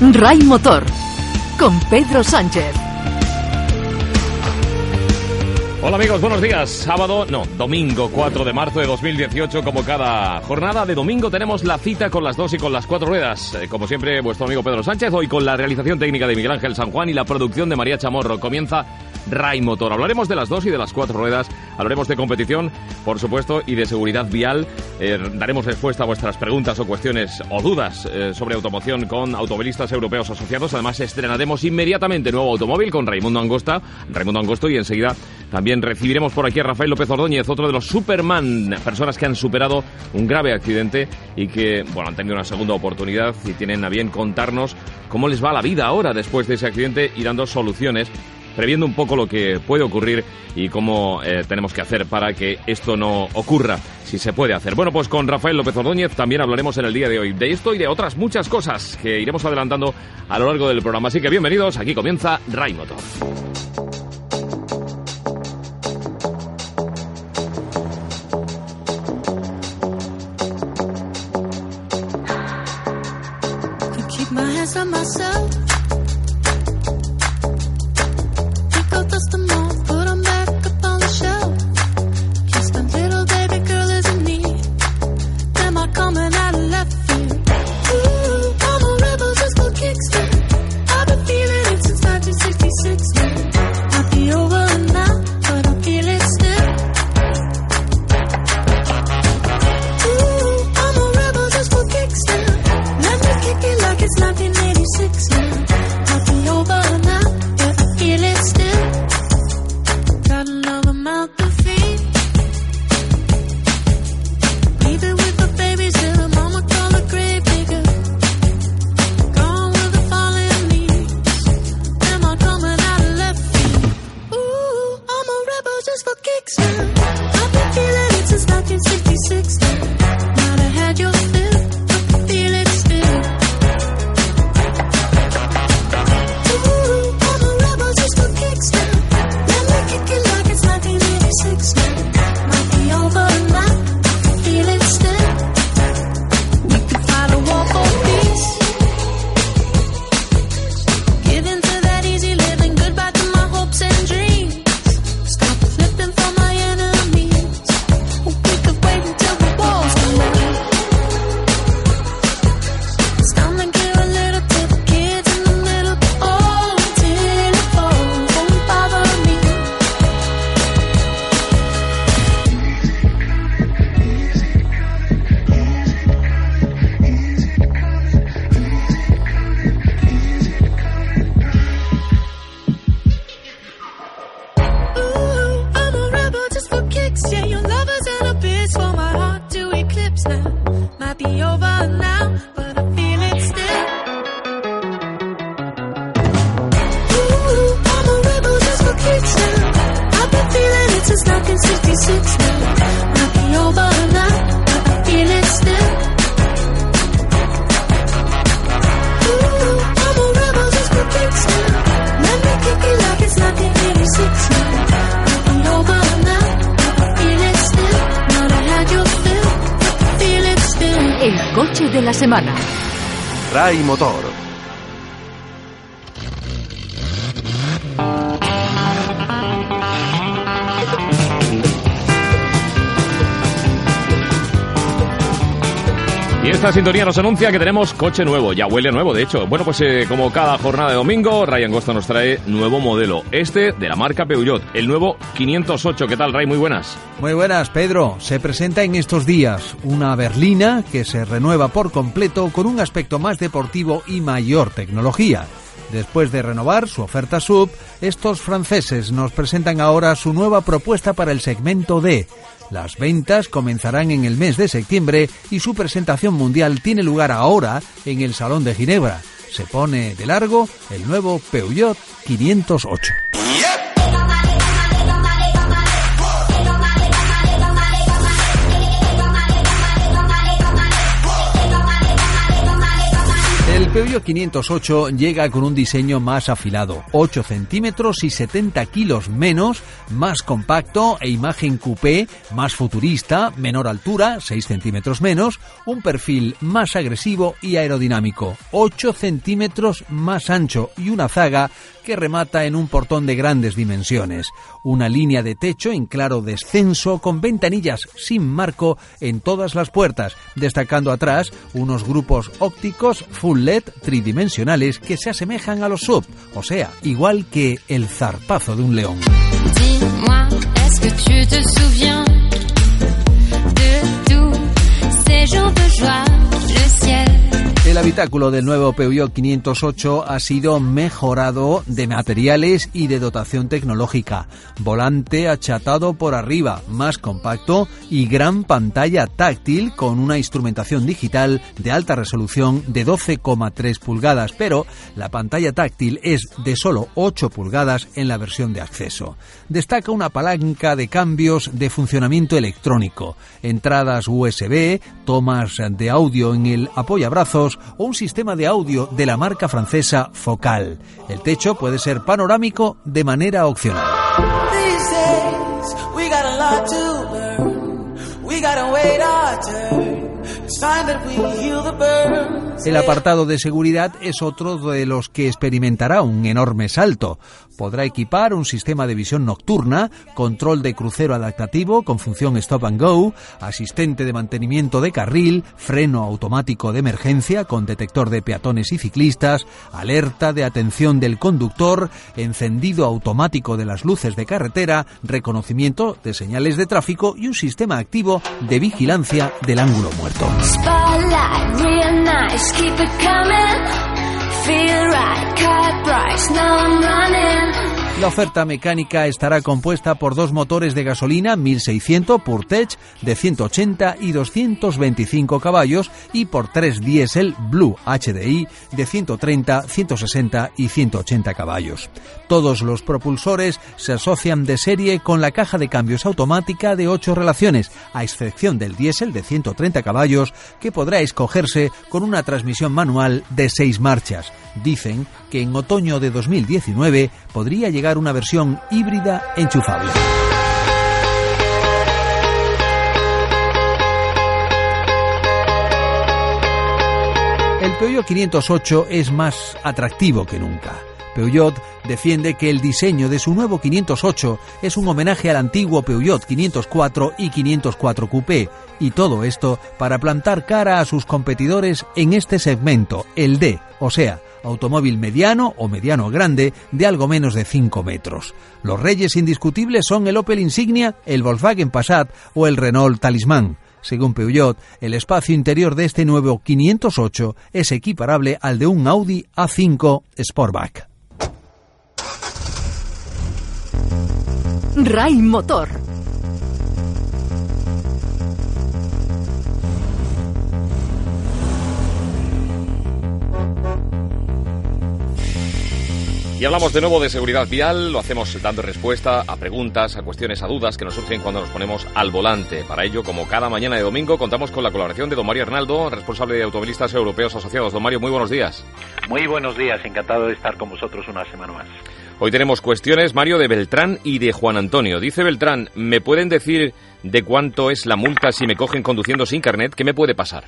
Ray Motor con Pedro Sánchez. Hola amigos, buenos días. Sábado, no, domingo 4 de marzo de 2018. Como cada jornada de domingo tenemos la cita con las dos y con las cuatro ruedas. Eh, como siempre, vuestro amigo Pedro Sánchez, hoy con la realización técnica de Miguel Ángel San Juan y la producción de María Chamorro. Comienza Ray Motor. Hablaremos de las dos y de las cuatro ruedas, hablaremos de competición, por supuesto, y de seguridad vial. Eh, daremos respuesta a vuestras preguntas o cuestiones o dudas eh, sobre automoción con automovilistas europeos asociados. Además, estrenaremos inmediatamente nuevo automóvil con Raimundo Angosta, Raimundo Angosto, y enseguida también recibiremos por aquí a Rafael López Ordóñez, otro de los Superman, personas que han superado un grave accidente y que, bueno, han tenido una segunda oportunidad y tienen a bien contarnos cómo les va la vida ahora después de ese accidente y dando soluciones previendo un poco lo que puede ocurrir y cómo eh, tenemos que hacer para que esto no ocurra, si se puede hacer. Bueno, pues con Rafael López Ordóñez también hablaremos en el día de hoy de esto y de otras muchas cosas que iremos adelantando a lo largo del programa. Así que bienvenidos, aquí comienza Ray Motor. semana. Ray Motor sintonía nos anuncia que tenemos coche nuevo, ya huele nuevo, de hecho. Bueno, pues eh, como cada jornada de domingo, Ryan Costa nos trae nuevo modelo, este de la marca Peugeot, el nuevo 508. ¿Qué tal, Ray? Muy buenas. Muy buenas, Pedro. Se presenta en estos días una berlina que se renueva por completo con un aspecto más deportivo y mayor tecnología. Después de renovar su oferta sub, estos franceses nos presentan ahora su nueva propuesta para el segmento D, las ventas comenzarán en el mes de septiembre y su presentación mundial tiene lugar ahora en el Salón de Ginebra. Se pone de largo el nuevo Peugeot 508. El Peugeot 508 llega con un diseño más afilado, 8 centímetros y 70 kilos menos, más compacto e imagen coupé, más futurista, menor altura, 6 centímetros menos, un perfil más agresivo y aerodinámico, 8 centímetros más ancho y una zaga que remata en un portón de grandes dimensiones. Una línea de techo en claro descenso con ventanillas sin marco en todas las puertas, destacando atrás unos grupos ópticos full Tridimensionales que se asemejan a los sub, o sea, igual que el zarpazo de un león. El habitáculo del nuevo Peugeot 508 ha sido mejorado de materiales y de dotación tecnológica. Volante achatado por arriba, más compacto y gran pantalla táctil con una instrumentación digital de alta resolución de 12,3 pulgadas, pero la pantalla táctil es de solo 8 pulgadas en la versión de acceso. Destaca una palanca de cambios de funcionamiento electrónico, entradas USB, tomas de audio en el apoyabrazos o un sistema de audio de la marca francesa Focal. El techo puede ser panorámico de manera opcional. El apartado de seguridad es otro de los que experimentará un enorme salto. Podrá equipar un sistema de visión nocturna, control de crucero adaptativo con función stop and go, asistente de mantenimiento de carril, freno automático de emergencia con detector de peatones y ciclistas, alerta de atención del conductor, encendido automático de las luces de carretera, reconocimiento de señales de tráfico y un sistema activo de vigilancia del ángulo muerto. just keep it coming. Feel right, cut price, now I'm running. La oferta mecánica estará compuesta por dos motores de gasolina 1600 Purtech de 180 y 225 caballos y por tres diésel Blue HDI de 130, 160 y 180 caballos. Todos los propulsores se asocian de serie con la caja de cambios automática de 8 relaciones, a excepción del diésel de 130 caballos que podrá escogerse con una transmisión manual de 6 marchas. Dicen que en otoño de 2019 podría llegar una versión híbrida enchufable. El Peugeot 508 es más atractivo que nunca. Peugeot defiende que el diseño de su nuevo 508 es un homenaje al antiguo Peugeot 504 y 504 Coupé, y todo esto para plantar cara a sus competidores en este segmento, el D, o sea, automóvil mediano o mediano grande de algo menos de 5 metros. Los reyes indiscutibles son el Opel Insignia, el Volkswagen Passat o el Renault Talisman. Según Peugeot, el espacio interior de este nuevo 508 es equiparable al de un Audi A5 Sportback. RAI Motor Y hablamos de nuevo de seguridad vial, lo hacemos dando respuesta a preguntas, a cuestiones, a dudas que nos surgen cuando nos ponemos al volante. Para ello, como cada mañana de domingo, contamos con la colaboración de don Mario Arnaldo, responsable de Automovilistas Europeos Asociados. Don Mario, muy buenos días. Muy buenos días, encantado de estar con vosotros una semana más. Hoy tenemos cuestiones, Mario, de Beltrán y de Juan Antonio. Dice Beltrán, ¿me pueden decir de cuánto es la multa si me cogen conduciendo sin carnet? ¿Qué me puede pasar?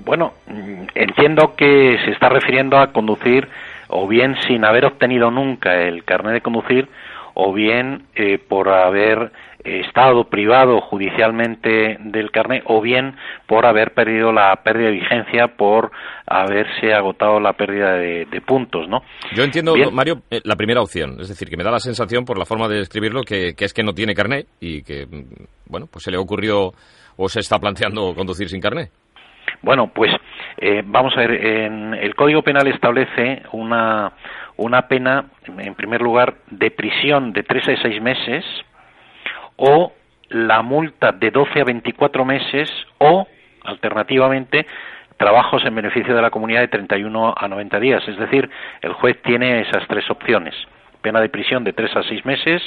Bueno, mm, entiendo que se está refiriendo a conducir o bien sin haber obtenido nunca el carnet de conducir o bien eh, por haber estado privado judicialmente del carnet o bien por haber perdido la pérdida de vigencia por haberse agotado la pérdida de, puntos, ¿no? Yo entiendo, Mario, eh, la primera opción, es decir, que me da la sensación por la forma de escribirlo que, que es que no tiene carnet y que, mm, bueno, pues se le ocurrió o se está planteando conducir sin carnet. Bueno, pues eh, vamos a ver, en el Código Penal establece una, una pena, en primer lugar, de prisión de tres a seis meses o la multa de 12 a 24 meses o, alternativamente, trabajos en beneficio de la comunidad de 31 a 90 días. Es decir, el juez tiene esas tres opciones. Pena de prisión de tres a seis meses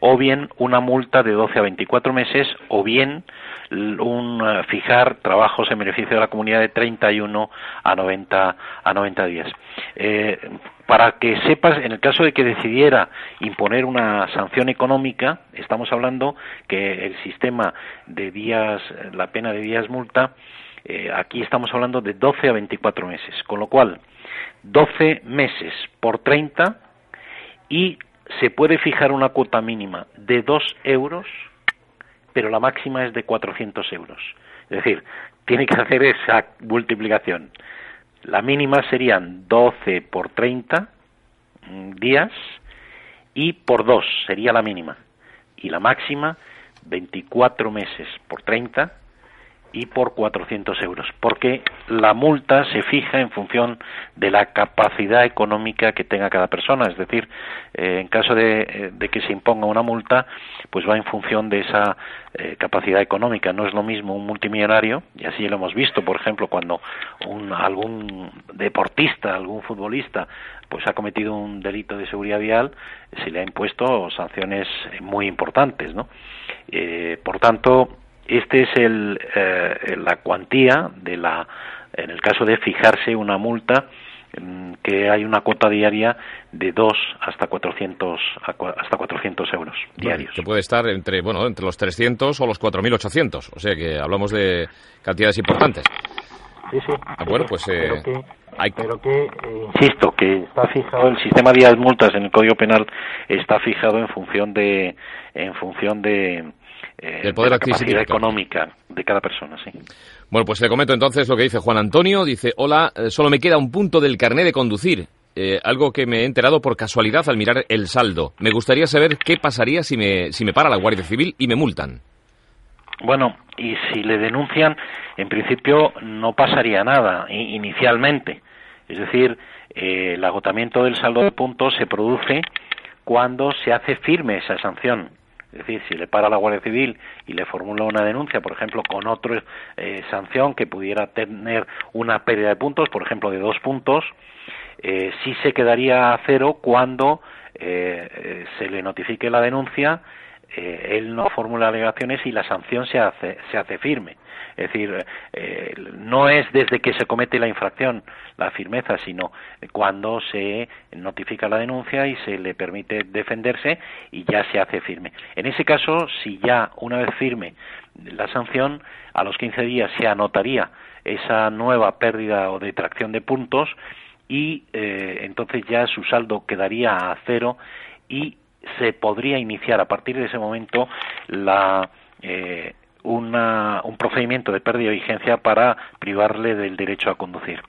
o bien una multa de 12 a 24 meses, o bien un eh, fijar trabajos en beneficio de la comunidad de 31 a 90 a 90 días. Eh, para que sepas, en el caso de que decidiera imponer una sanción económica, estamos hablando que el sistema de días, la pena de días multa, eh, aquí estamos hablando de 12 a 24 meses, con lo cual 12 meses por 30 y se puede fijar una cuota mínima de 2 euros, pero la máxima es de 400 euros. Es decir, tiene que hacer esa multiplicación. La mínima serían 12 por 30 mm, días y por 2 sería la mínima. Y la máxima 24 meses por 30 y por 400 euros, porque la multa se fija en función de la capacidad económica que tenga cada persona, es decir, eh, en caso eh, de, que se imponga una multa, pues va en función de esa eh, capacidad económica. No es lo mismo un multimillonario, y así lo hemos visto, por ejemplo, cuando un, algún deportista, algún futbolista, pues ha cometido un delito de seguridad vial, se le ha impuesto sanciones muy importantes, ¿no? por tanto, este es el, eh, la cuantía de la, en el caso de fijarse una multa mm, que hay una cuota diaria de 2 hasta 400 hasta 400 euros diarios. que puede estar entre bueno entre los 300 o los 4.800, o sea que hablamos de cantidades importantes. Sí, sí. Ah, bueno, pues eh, pero que, eh, insisto que está fijado el sistema de multas en el Código Penal está fijado en función de en función de eh, poder adquisitivo económica de cada persona, sí. Bueno, pues le comento entonces lo que dice Juan Antonio. Dice, hola, eh, solo me queda un punto del carné de conducir. Eh, algo que me he enterado por casualidad al mirar el saldo. Me gustaría saber qué pasaría si me, si me para la Guardia Civil y me multan. Bueno, y si le denuncian, en principio no pasaría nada inicialmente. Es decir, el agotamiento del saldo de puntos se produce cuando se hace firme esa sanción. Es decir, si le para la Guardia Civil y le formula una denuncia, por ejemplo, con otra eh, sanción que pudiera tener una pérdida de puntos, por ejemplo, de dos puntos, eh, sí se quedaría a cero cuando eh, se le notifique la denuncia, él no formula alegaciones y la sanción se hace, se hace firme. Es decir, eh, no es desde que se comete la infracción la firmeza, sino cuando se notifica la denuncia y se le permite defenderse y ya se hace firme. En ese caso, si ya una vez firme la sanción, a los 15 días se anotaría esa nueva pérdida o detracción de puntos y eh, entonces ya su saldo quedaría a cero y se podría iniciar a partir de ese momento la eh, un procedimiento de pérdida de vigencia para privarle del derecho a conducir.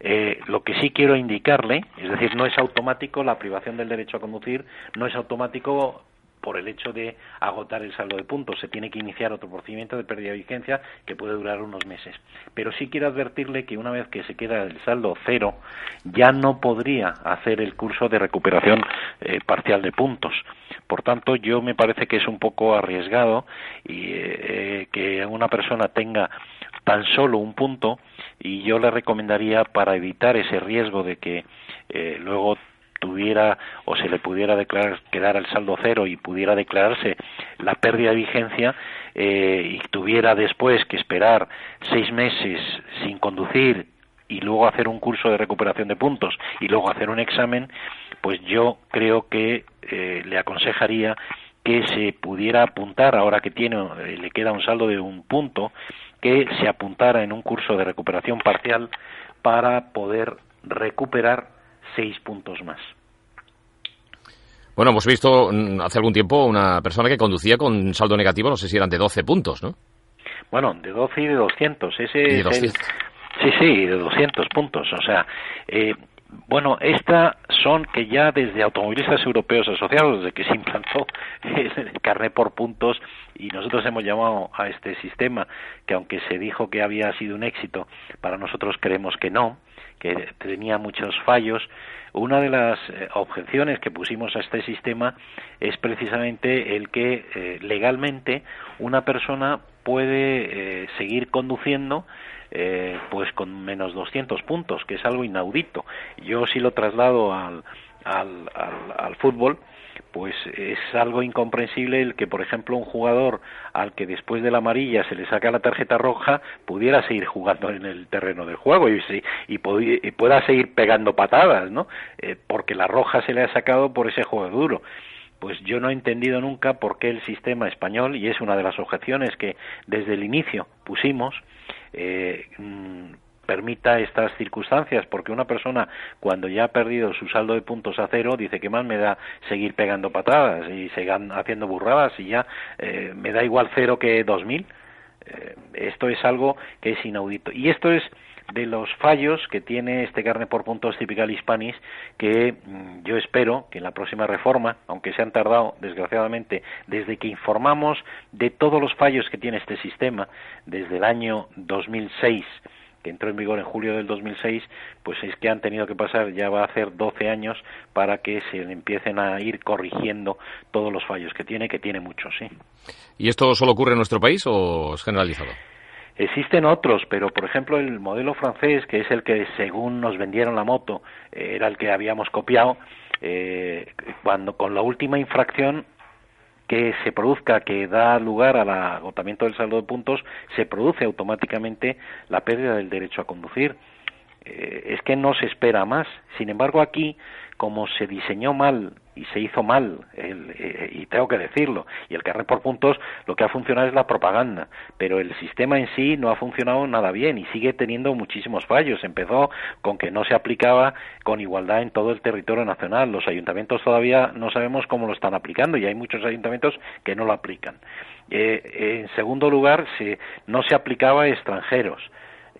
Eh, lo que sí quiero indicarle, es decir, no es automático la privación del derecho a conducir, no es automático por el hecho de agotar el saldo de puntos. Se tiene que iniciar otro procedimiento de pérdida de vigencia que puede durar unos meses. Pero sí quiero advertirle que una vez que se queda el saldo cero, ya no podría hacer el curso de recuperación eh, parcial de puntos. Por tanto, yo me parece que es un poco arriesgado y eh, que una persona tenga tan solo un punto y yo le recomendaría para evitar ese riesgo de que eh, luego tuviera o se le pudiera declarar quedar el saldo cero y pudiera declararse la pérdida de vigencia eh, y tuviera después que esperar seis meses sin conducir y luego hacer un curso de recuperación de puntos y luego hacer un examen, pues yo creo que eh, le aconsejaría que se pudiera apuntar, ahora que tiene, eh, le queda un saldo de un punto, que se apuntara en un curso de recuperación parcial para poder recuperar seis puntos más. Bueno, hemos visto mm, hace algún tiempo una persona que conducía con saldo negativo, no sé si eran de 12 puntos, ¿no? Bueno, de 12 y de 200. Ese Sí, sí, de 200 puntos. O sea, eh, bueno, esta son que ya desde automovilistas europeos asociados, desde que se implantó el carnet por puntos, y nosotros hemos llamado a este sistema, que aunque se dijo que había sido un éxito, para nosotros creemos que no, que tenía muchos fallos. Una de las eh, objeciones que pusimos a este sistema es precisamente el que eh, legalmente una persona puede eh, seguir conduciendo pues con menos 200 puntos, que es algo inaudito. Yo sí lo traslado al, al, al, al fútbol pues es algo incomprensible el que, por ejemplo, un jugador al que después de la amarilla se le saca la tarjeta roja pudiera seguir jugando en el terreno del juego y, y, pueda seguir pegando patadas, ¿no? Eh, porque la roja se le ha sacado por ese juego duro pues yo no he entendido nunca por qué el sistema español, y es una de las objeciones que desde el inicio pusimos, eh, mm, permita estas circunstancias, porque una persona cuando ya ha perdido su saldo de puntos a cero dice que más me da seguir pegando patadas y sigan haciendo burradas y ya eh, me da igual cero que dos mil. Eh, esto es algo que es inaudito. Y esto es de los fallos que tiene este carne por puntos típical hispanis que mm, yo espero que en la próxima reforma, aunque se han tardado desgraciadamente desde que informamos de todos los fallos que tiene este sistema desde el año 2006 que entró en vigor en julio del 2006, pues es que han tenido que pasar, ya va a hacer 12 años para que se empiecen a ir corrigiendo todos los fallos que tiene, que tiene muchos, sí. ¿Y esto solo ocurre en nuestro país o es generalizado? Existen otros, pero por ejemplo el modelo francés, que es el que según nos vendieron la moto, eh, era el que habíamos copiado, eh, cuando con la última infracción que se produzca, que da lugar al agotamiento del saldo de puntos, se produce automáticamente la pérdida del derecho a conducir. Eh, es que no se espera más. Sin embargo, aquí, como se diseñó mal y se hizo mal, eh, y tengo que decirlo, y el carnet por puntos lo que ha funcionado es la propaganda, pero el sistema en sí no ha funcionado nada bien y sigue teniendo muchísimos fallos. Empezó con que no se aplicaba con igualdad en todo el territorio nacional. Los ayuntamientos todavía no sabemos cómo lo están aplicando y hay muchos ayuntamientos que no lo aplican. Eh, en segundo lugar, se, no se aplicaba a extranjeros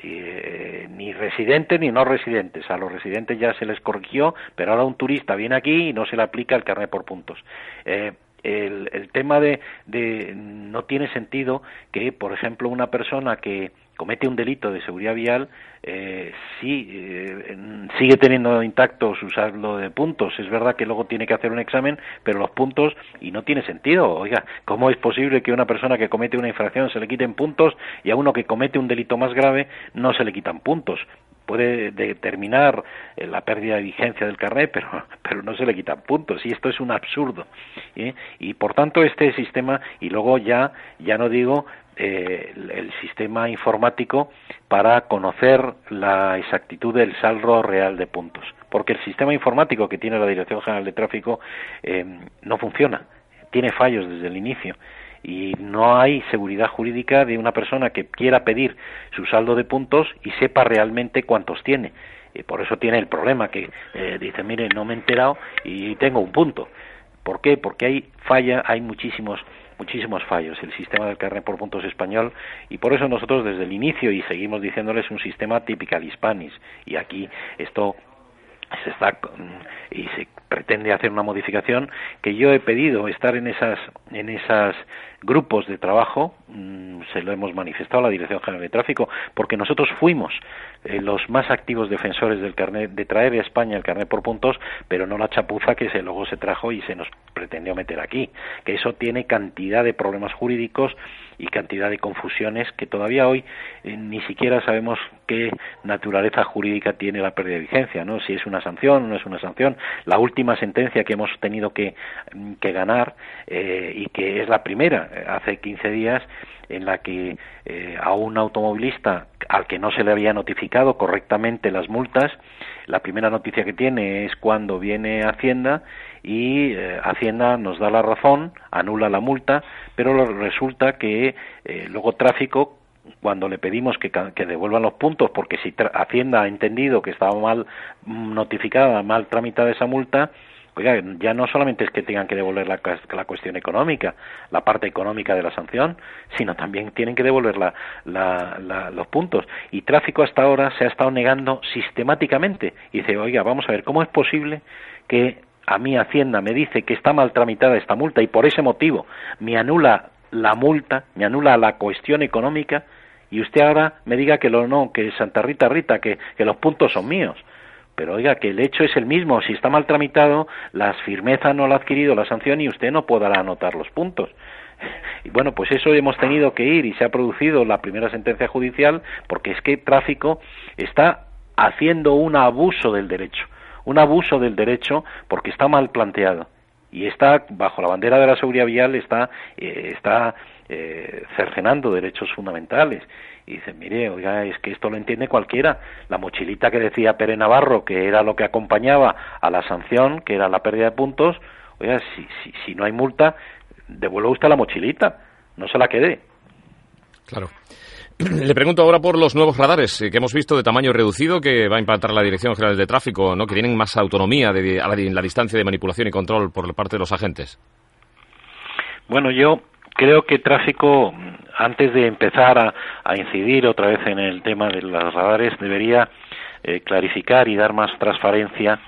eh, ni residentes ni no residentes. A los residentes ya se les corrigió, pero ahora un turista viene aquí y no se le aplica el carnet por puntos. Eh, el, el, tema de, de no tiene sentido que, por ejemplo, una persona que comete un delito de seguridad vial, eh, sí eh, sigue teniendo intacto su saldo de puntos. Es verdad que luego tiene que hacer un examen, pero los puntos, y no tiene sentido. Oiga, ¿cómo es posible que a una persona que comete una infracción se le quiten puntos y a uno que comete un delito más grave no se le quitan puntos? puede determinar eh, la pérdida de vigencia del carnet, pero, pero no se le quitan puntos y esto es un absurdo. ¿eh? Y por tanto este sistema, y luego ya, ya no digo eh, el sistema informático para conocer la exactitud del saldo real de puntos. Porque el sistema informático que tiene la Dirección General de Tráfico eh, no funciona, tiene fallos desde el inicio y no hay seguridad jurídica de una persona que quiera pedir su saldo de puntos y sepa realmente cuántos tiene. Y por eso tiene el problema que eh, dice, mire, no me he enterado y tengo un punto. ¿Por qué? Porque hay falla, hay muchísimos muchísimos fallos el sistema del carnet por puntos español y por eso nosotros desde el inicio y seguimos diciéndoles un sistema típico hispanis y aquí esto se está y se pretende hacer una modificación que yo he pedido estar en esas en esas grupos de trabajo mm, se lo hemos manifestado a la Dirección General de Tráfico porque nosotros fuimos eh, los más activos defensores del carnet de traer a España el carnet por puntos pero no la chapuza que se luego se trajo y se nos pretendió meter aquí que eso tiene cantidad de problemas jurídicos y cantidad de confusiones que todavía hoy eh, ni siquiera sabemos qué naturaleza jurídica tiene la pérdida de vigencia, ¿no? Si es una sanción o no es una sanción. La última sentencia que hemos tenido que, mm, que ganar eh, y que es la primera, eh, hace 15 días, en la que a un automovilista al que no se le había notificado correctamente las multas, la primera noticia que tiene es cuando viene Hacienda y eh, Hacienda nos da la razón, anula la multa, pero resulta que eh, luego tráfico cuando le pedimos que, que, devuelvan los puntos, porque si Hacienda ha entendido que estaba mal notificada, mal tramitada esa multa, oiga, ya no solamente es que tengan que devolver la, la, cuestión económica, la parte económica de la sanción, sino también tienen que devolver la, la, los puntos. Y tráfico hasta ahora se ha estado negando sistemáticamente. Y dice, oiga, vamos a ver, ¿cómo es posible que a mí Hacienda me dice que está mal tramitada esta multa y por ese motivo me anula la multa, me anula la cuestión económica y usted ahora me diga que lo no, que Santa Rita Rita, que, que los puntos son míos. Pero oiga, que el hecho es el mismo, si está mal tramitado, la firmeza no la ha adquirido la sanción y usted no podrá anotar los puntos. Y bueno, pues eso hemos tenido que ir y se ha producido la primera sentencia judicial porque es que tráfico está haciendo un abuso del derecho un abuso del derecho porque está mal planteado. y está bajo la bandera de la seguridad vial está eh, está eh, cercenando derechos fundamentales. Y dicen mire oiga es que esto lo entiende cualquiera. La mochilita que decía Pere Navarro que era lo que acompañaba a la sanción que era la pérdida de puntos oiga si si, si no hay multa devuelva usted la mochilita no se la quede claro le pregunto ahora por los nuevos radares eh, que hemos visto de tamaño reducido que va a implantar la Dirección General de Tráfico, ¿no? que tienen más autonomía de, a la, la distancia de manipulación y control por parte de los agentes. Bueno, yo creo que tráfico, antes de empezar a, a, incidir otra vez en el tema de los radares, debería eh, clarificar y dar más transparencia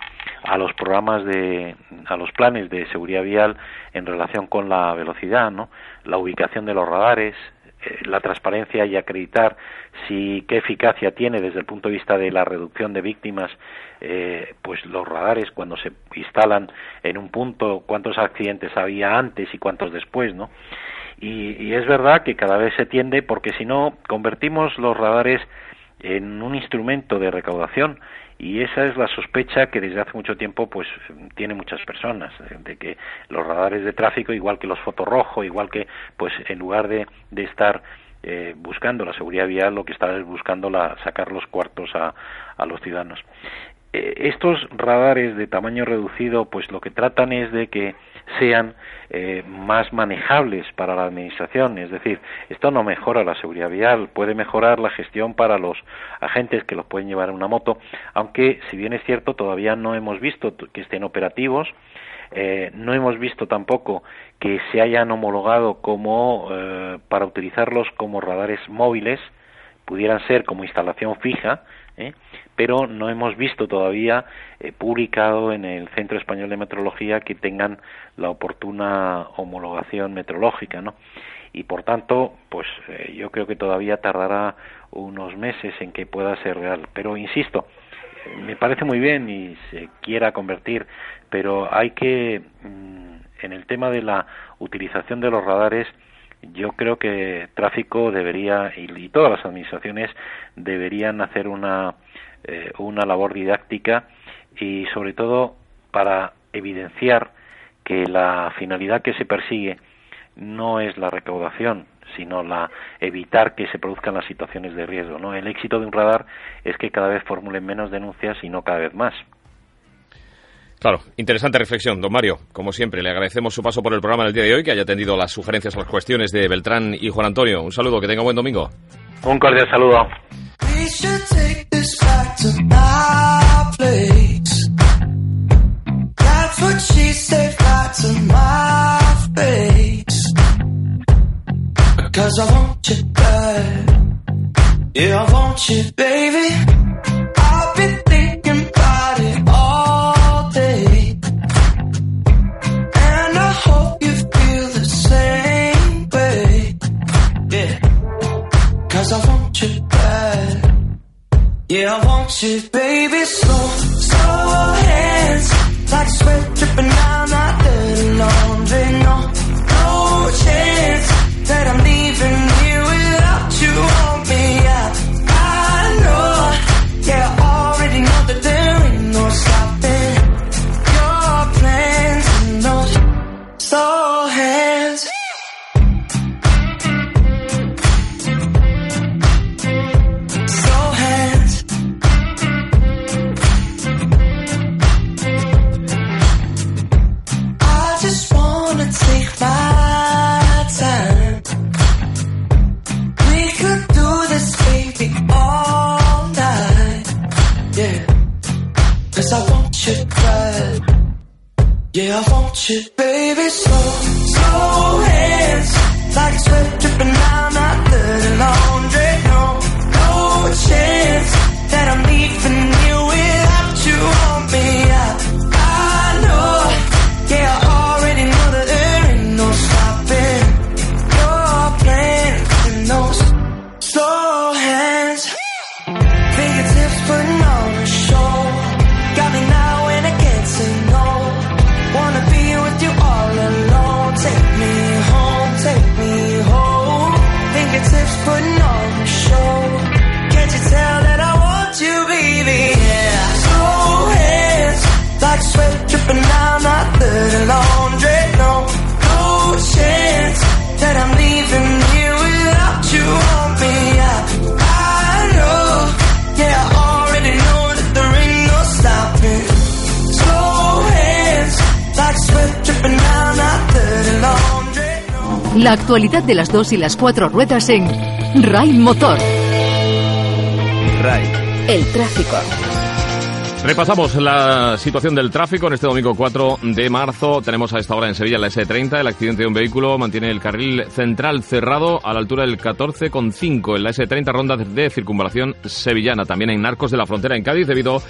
a los programas de, a los planes de seguridad vial en relación con la velocidad, ¿no? La ubicación de los radares, la transparencia y acreditar si qué eficacia tiene desde el punto de vista de la reducción de víctimas eh, pues los radares cuando se instalan en un punto cuántos accidentes había antes y cuántos después no y es verdad que cada vez se tiende porque si no convertimos los radares en un instrumento de recaudación y esa es la sospecha que desde hace mucho tiempo pues tiene muchas personas de que los radares de tráfico igual que los fotorrojos igual que pues en lugar de, de estar eh, buscando la seguridad vial lo que está es buscando la, sacar los cuartos a, a los ciudadanos. Eh, estos radares de tamaño reducido pues lo que tratan es de que sean eh, más manejables para la administración. Es decir, esto no mejora la seguridad vial, puede mejorar la gestión para los agentes que los pueden llevar en una moto, aunque si bien es cierto todavía no hemos visto que estén operativos, eh, no hemos visto tampoco que se hayan homologado como eh, para utilizarlos como radares móviles, pudieran ser como instalación fija, ¿eh? pero no hemos visto todavía eh, publicado en el Centro Español de Metrología que tengan la oportuna homologación metrológica, ¿no? Y por tanto, pues eh, yo creo que todavía tardará unos meses en que pueda ser real. Pero insisto, me parece muy bien y se quiera convertir, pero hay que, mm, en el tema de la utilización de los radares, yo creo que tráfico debería y, todas las administraciones deberían hacer una eh, una labor didáctica y sobre todo para evidenciar que la finalidad que se persigue no es la recaudación sino la evitar que se produzcan las situaciones de riesgo no el éxito de un radar es que cada vez formulen menos denuncias y no cada vez más Claro, interesante reflexión, don Mario. Como siempre, le agradecemos su paso por el programa el día de hoy, que haya atendido las sugerencias a las cuestiones de Beltrán y Juan Antonio. Un saludo, que tenga un buen domingo. Un cordial saludo. Yeah, I want you, baby, I want you, baby, slow, slow hands, like sweat dripping out. De las dos y las cuatro ruedas en RAI Motor. RAI. El tráfico. Repasamos la situación del tráfico en este domingo 4 de marzo. Tenemos a esta hora en Sevilla la S30. El accidente de un vehículo mantiene el carril central cerrado a la altura del 14,5 en la S30 ronda de circunvalación sevillana. También en Narcos de la Frontera en Cádiz debido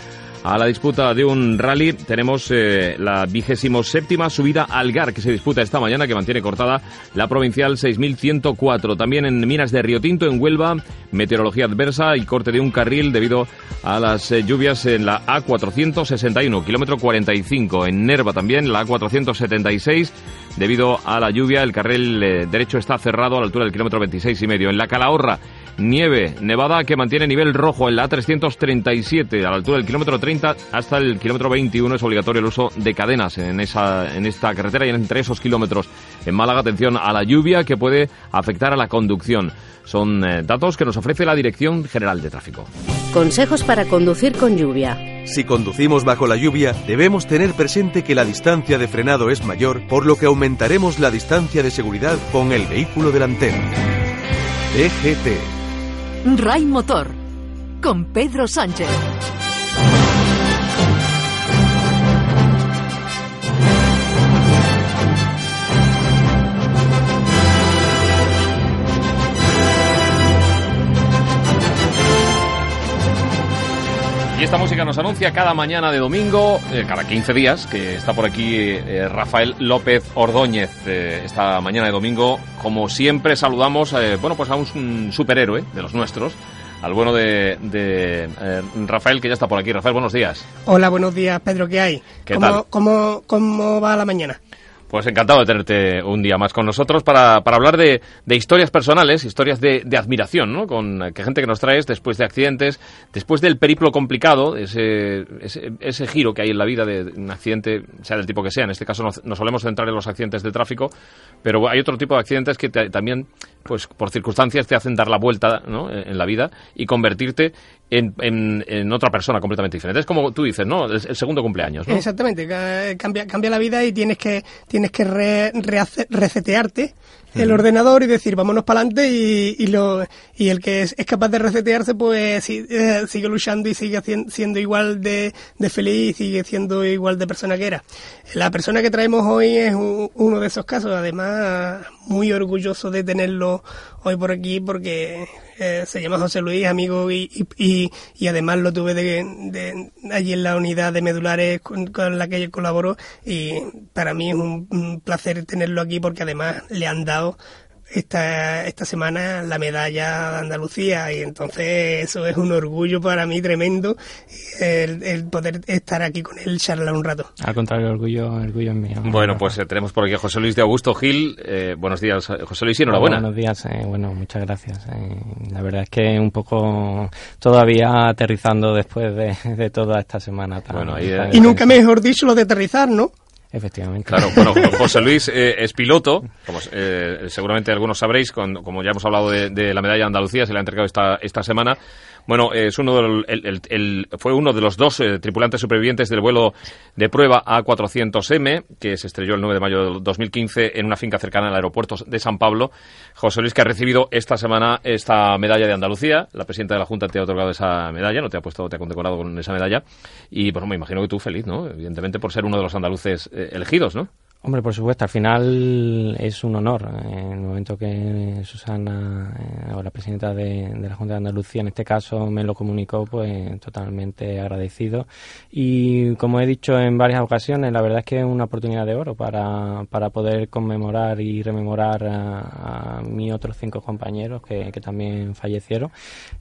a la disputa de un rally tenemos eh, la vigésimo séptima subida al GAR que se disputa esta mañana que mantiene cortada la provincial 6104. También en Minas de Río Tinto, en Huelva, meteorología adversa y corte de un carril debido a las eh, lluvias en la A461, kilómetro 45. En Nerva también, la A476, debido a la lluvia, el carril eh, derecho está cerrado a la altura del kilómetro 26 y medio. En la Calahorra, nieve, nevada que mantiene nivel rojo en la A337 a la altura del kilómetro 30 hasta el kilómetro 21 es obligatorio el uso de cadenas en, esa, en esta carretera y entre esos kilómetros. En Málaga, atención a la lluvia que puede afectar a la conducción. Son eh, datos que nos ofrece la Dirección General de Tráfico. Consejos para conducir con lluvia. Si conducimos bajo la lluvia, debemos tener presente que la distancia de frenado es mayor, por lo que aumentaremos la distancia de seguridad con el vehículo delantero. DGT Ray Motor con Pedro Sánchez. Y esta música nos anuncia cada mañana de domingo, eh, cada 15 días, que está por aquí eh, Rafael López Ordóñez. Eh, esta mañana de domingo, como siempre, saludamos bueno, pues a un superhéroe de los nuestros, al bueno de, Rafael, que ya está por aquí. Rafael, buenos días. Hola, buenos días, Pedro, ¿qué hay? ¿Qué ¿Cómo, tal? Cómo, ¿Cómo va la mañana? Pues encantado de tenerte un día más con nosotros para, para hablar de, de, historias personales, historias de, de, admiración, ¿no? Con que gente que nos traes después de accidentes, después del periplo complicado, ese, ese, ese giro que hay en la vida de un accidente, sea del tipo que sea. En este caso nos, nos solemos centrar en los accidentes de tráfico, pero hay otro tipo de accidentes que te, también, pues por circunstancias, te hacen dar la vuelta ¿no? en, en la vida y convertirte en, en, en, otra persona completamente diferente. Es como tú dices, ¿no? El, el segundo cumpleaños, ¿no? Exactamente, cambia, cambia la vida y tienes que, tienes que re, resetearte el ordenador y decir vámonos para adelante y, y, lo, y el que es, es capaz de resetearse pues si, eh, sigue luchando y sigue siendo igual de, de, feliz y sigue siendo igual de persona que era. La persona que traemos hoy es un, uno de esos casos, además muy orgulloso de tenerlo hoy por aquí porque eh, se llama José Luis, amigo y, y, y además lo tuve de, de, allí en la unidad de medulares con, con la que yo colaboro y para mí es un, un placer tenerlo aquí porque además le han dado esta, esta semana la medalla de Andalucía y entonces eso es un orgullo para mí tremendo el, el poder estar aquí con él charlar un rato. Al contrario, el orgullo, el orgullo es mío. Bueno, pues eh, tenemos por aquí a José Luis de Augusto Gil. Eh, buenos días, José Luis, y enhorabuena. Buenos días, eh, bueno, muchas gracias. la verdad es que un poco todavía aterrizando después de, de toda esta semana. Tan, bueno, ahí, y nunca mejor dicho lo de aterrizar, ¿no? Efectivamente. Claro, bueno, José Luis eh, es piloto, como eh, seguramente algunos sabréis, con, como ya hemos hablado de, de, la medalla de Andalucía, se le ha entregado esta, esta semana. Bueno, es uno del, el, fue uno de los dos eh, tripulantes supervivientes del vuelo de prueba A400M, que se estrelló el 9 de mayo de 2015 en una finca cercana al aeropuerto de San Pablo. José Luis, que ha recibido esta semana esta medalla de Andalucía. La presidenta de la Junta te ha otorgado esa medalla, no te ha puesto, te ha condecorado con esa medalla. Y, bueno, me imagino que tú feliz, ¿no? Evidentemente por ser uno de los andaluces eh, elegidos, ¿no? Hombre, por supuesto, al final es un honor. En el momento que Susana, eh, o la presidenta de, la Junta de Andalucía, en este caso, me lo comunicó, pues totalmente agradecido. Y como he dicho en varias ocasiones, la verdad es que es una oportunidad de oro para, para poder conmemorar y rememorar a, a otros cinco compañeros que, que también fallecieron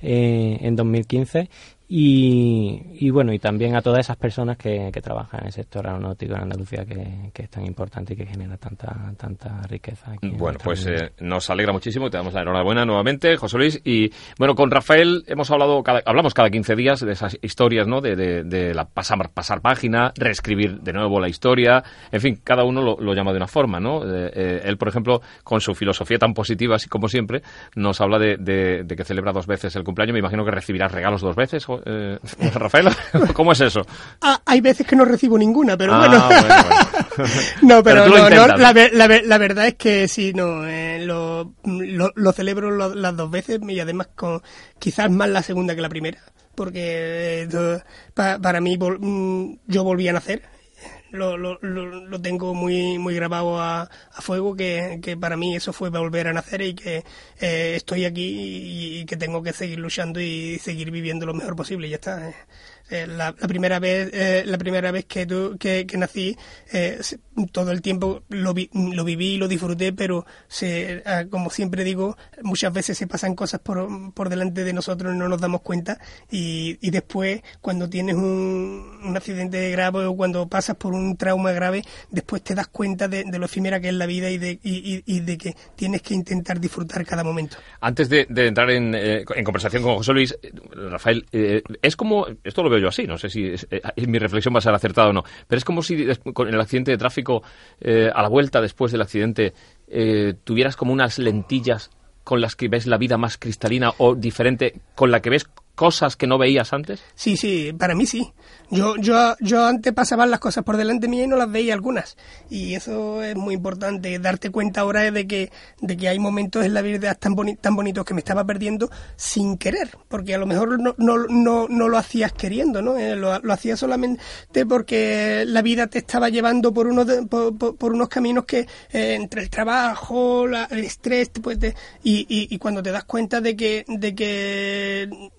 eh, en 2015 y, y, bueno, y también a todas esas personas que, que, trabajan en el sector aeronáutico en Andalucía, que, que es tan importante y que genera tanta, tanta riqueza. Aquí bueno, pues eh, nos alegra muchísimo, te damos la enhorabuena nuevamente, José Luis. Y bueno, con Rafael hemos hablado, cada, hablamos cada 15 días de esas historias, ¿no? De, de, de la pasar, pasar página, reescribir de nuevo la historia, en fin, cada uno lo, lo llama de una forma, ¿no? Eh, eh, él, por ejemplo, con su filosofía tan positiva, así como siempre, nos habla de, de, que celebra dos veces el cumpleaños. Me imagino que recibirás regalos dos veces, eh, Rafael? ¿Cómo es eso? Ah, hay veces que no recibo ninguna, pero Ah, bueno. bueno, bueno. no, pero, no, la, la ve- la verdad es que sí, no, eh, lo, lo, lo celebro lo- las dos veces y además con quizás más la segunda que la primera, porque eh, do- pa- para mí vol- mm, yo volví a nacer. Lo, lo, lo, tengo muy muy grabado a, a fuego que, que para mí eso fue volver a nacer y que eh, estoy aquí y, y que tengo que seguir luchando y seguir viviendo lo mejor posible y ya está eh. Eh, la, la primera vez eh, la primera vez que, tu- que, nací eh, todo el tiempo lo, vi- lo viví lo disfruté pero se, ah, como siempre digo muchas veces se pasan cosas por, por delante de nosotros no nos damos cuenta. Y, y después cuando tienes un, un accidente grave o cuando pasas por un trauma grave después te das cuenta de, de lo efímera que es la vida y de, y, de que tienes que intentar disfrutar cada momento. Antes de, de entrar en, en conversación con José Luis, Rafael, es como, esto lo veo yo así, no sé si es- eh, mi reflexión va a ser acertada o no, pero es como si con el accidente de tráfico, eh, a la vuelta después del accidente, eh, tuvieras como unas lentillas con las que ves la vida más cristalina o diferente, con la que ves cosas que no veías antes. Sí, sí, para mí sí. Yo, yo, yo antes pasaban las cosas por delante mía y no las veía algunas. Y eso es muy importante, darte cuenta ahora de que, de que hay momentos en la vida tan, boni- tan bonitos que me estaba perdiendo sin querer. Porque a lo mejor no, no, no, no lo hacías queriendo, ¿no? Eh, lo, hacías solamente porque la vida te estaba llevando por, unos por, unos caminos que eh, entre el trabajo, la- el estrés, pues y, y, y cuando te das cuenta de que, de que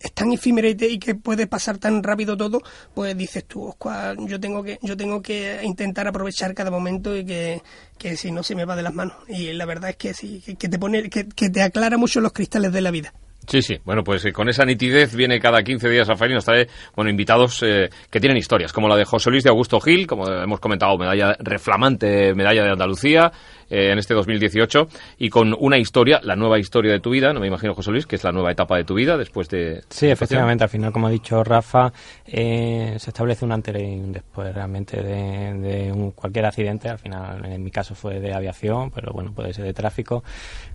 es tan efímera y, que puede pasar tan rápido todo, pues dices tú, "Oscua, yo tengo que yo tengo que intentar aprovechar cada momento y que, que si no se me va de las manos. Y la verdad es que sí, que, te pone que, que te aclara mucho los cristales de la vida. Sí, sí. Bueno, pues eh, con esa nitidez viene cada 15 días Rafael y nos trae bueno, invitados eh, que tienen historias, como la de José Luis de Augusto Gil, como hemos comentado, medalla reflamante, medalla de Andalucía eh, en este 2018, y con una historia, la nueva historia de tu vida, no me imagino, José Luis, que es la nueva etapa de tu vida después de... Sí, efectivamente, al final, como ha dicho Rafa, eh, se establece un antes y un después realmente de, de un- cualquier accidente. Al final, en mi caso fue de aviación, pero bueno, puede ser de tráfico.